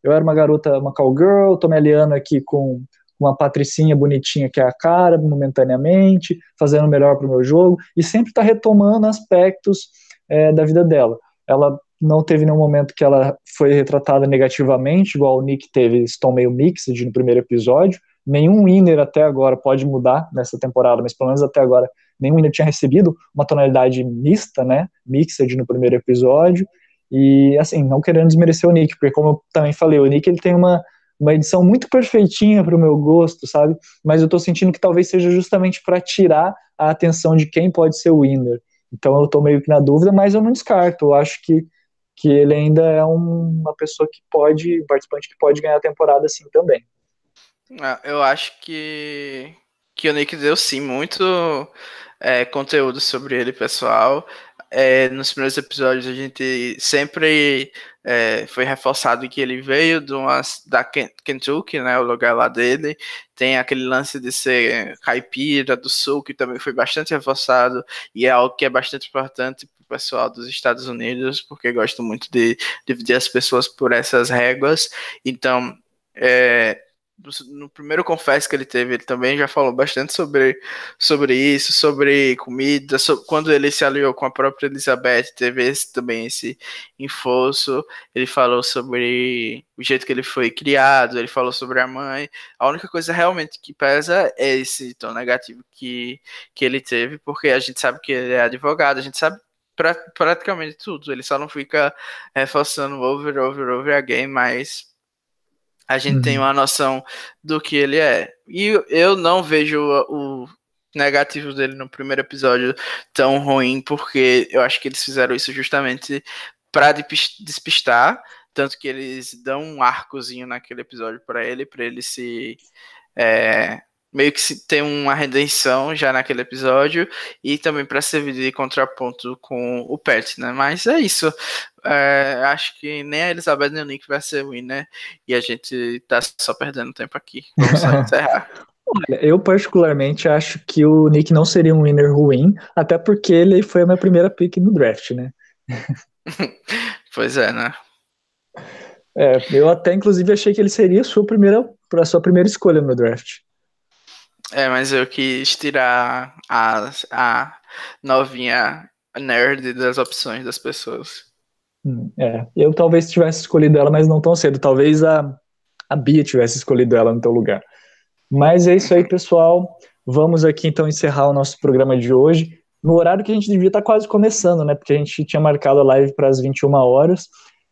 eu era uma garota, uma cowgirl, tô me aliando aqui com uma patricinha bonitinha que é a cara, momentaneamente, fazendo melhor pro meu jogo, e sempre está retomando aspectos é, da vida dela. Ela não teve nenhum momento que ela foi retratada negativamente, igual o Nick teve, estão meio mixed no primeiro episódio. Nenhum winner até agora pode mudar nessa temporada, mas pelo menos até agora nenhum ainda tinha recebido uma tonalidade mista, né, mixed no primeiro episódio, e assim, não querendo desmerecer o Nick, porque como eu também falei, o Nick ele tem uma, uma edição muito perfeitinha para o meu gosto, sabe, mas eu estou sentindo que talvez seja justamente para tirar a atenção de quem pode ser o winner, então eu estou meio que na dúvida, mas eu não descarto, eu acho que que ele ainda é um, uma pessoa que pode, participante que pode ganhar a temporada assim também. Ah, eu acho que, que o Nick deu sim muito é, conteúdo sobre ele, pessoal. É, nos primeiros episódios a gente sempre é, foi reforçado que ele veio de uma, da Kentucky, né, o lugar lá dele. Tem aquele lance de ser caipira do sul, que também foi bastante reforçado, e é algo que é bastante importante para o pessoal dos Estados Unidos, porque gosto muito de dividir as pessoas por essas réguas. Então, é, no primeiro confesso que ele teve, ele também já falou bastante sobre, sobre isso, sobre comida, sobre, quando ele se aliou com a própria Elizabeth, teve esse, também esse enforço, ele falou sobre o jeito que ele foi criado, ele falou sobre a mãe, a única coisa realmente que pesa é esse tom negativo que, que ele teve, porque a gente sabe que ele é advogado, a gente sabe pra, praticamente tudo, ele só não fica reforçando over, over, over again, mas a gente uhum. tem uma noção do que ele é. E eu não vejo o, negativo dele no primeiro episódio tão ruim, porque eu acho que eles fizeram isso justamente para despistar, tanto que eles dão um arcozinho naquele episódio para ele, para ele se é, meio que se tem uma redenção já naquele episódio e também para servir de contraponto com o Pet, né? Mas é isso. É, acho que nem a Elizabeth nem o Nick vai ser winner e a gente tá só perdendo tempo aqui. Vamos só encerrar. Eu particularmente acho que o Nick não seria um winner ruim, até porque ele foi a minha primeira pick no draft, né? pois é, né? É, eu até inclusive achei que ele seria a sua primeira, a sua primeira escolha no draft. É, mas eu quis tirar a, a novinha nerd das opções das pessoas. Hum, é, eu talvez tivesse escolhido ela, mas não tão cedo. Talvez a, a Bia tivesse escolhido ela no teu lugar. Mas é isso aí, pessoal. Vamos aqui então encerrar o nosso programa de hoje. No horário que a gente devia estar quase começando, né? Porque a gente tinha marcado a live para as 21 horas,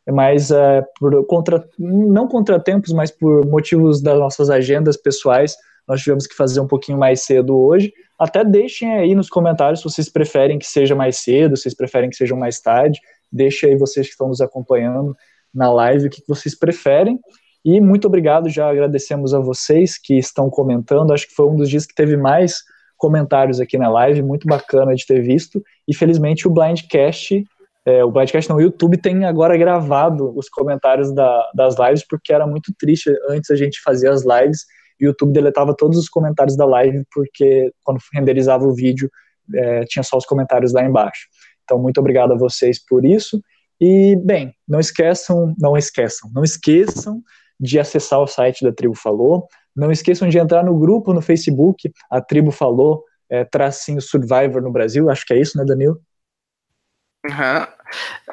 mas é, por contra, não contratempos, mas por motivos das nossas agendas pessoais, nós tivemos que fazer um pouquinho mais cedo hoje. Até deixem aí nos comentários se vocês preferem que seja mais cedo, se vocês preferem que seja mais tarde. Deixem aí vocês que estão nos acompanhando na live o que vocês preferem. E muito obrigado, já agradecemos a vocês que estão comentando. Acho que foi um dos dias que teve mais comentários aqui na live, muito bacana de ter visto. E felizmente o Blindcast, é, o Blindcast não, o YouTube tem agora gravado os comentários da, das lives, porque era muito triste antes a gente fazer as lives. O YouTube deletava todos os comentários da live, porque quando renderizava o vídeo é, tinha só os comentários lá embaixo. Então, muito obrigado a vocês por isso. E, bem, não esqueçam, não esqueçam, não esqueçam de acessar o site da Tribo Falou. Não esqueçam de entrar no grupo no Facebook, a Tribo Falou, é, tracinho Survivor no Brasil, acho que é isso, né, Danilo? Uhum.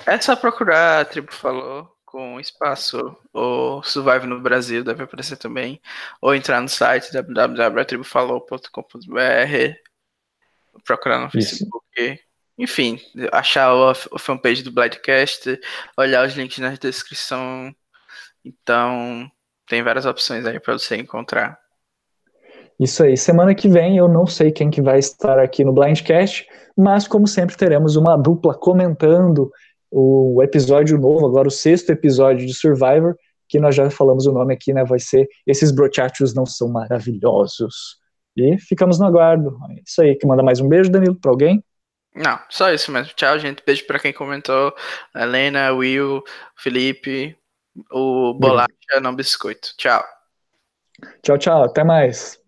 É só procurar a Tribo Falou com espaço ou Survive no Brasil, deve aparecer também, ou entrar no site www.tribufalou.com.br, procurar no Facebook, Isso. enfim, achar o, o fanpage do Bladcast, olhar os links na descrição então, tem várias opções aí para você encontrar. Isso aí. Semana que vem eu não sei quem que vai estar aqui no Blindcast, mas como sempre teremos uma dupla comentando o episódio novo, agora o sexto episódio de Survivor, que nós já falamos o nome aqui, né? Vai ser Esses Brochachos Não São Maravilhosos. E ficamos no aguardo. É isso aí. Que manda mais um beijo, Danilo, para alguém? Não, só isso mesmo. Tchau, gente. Beijo para quem comentou. Helena, Will, Felipe, o bolacha não biscoito. Tchau. Tchau, tchau. Até mais.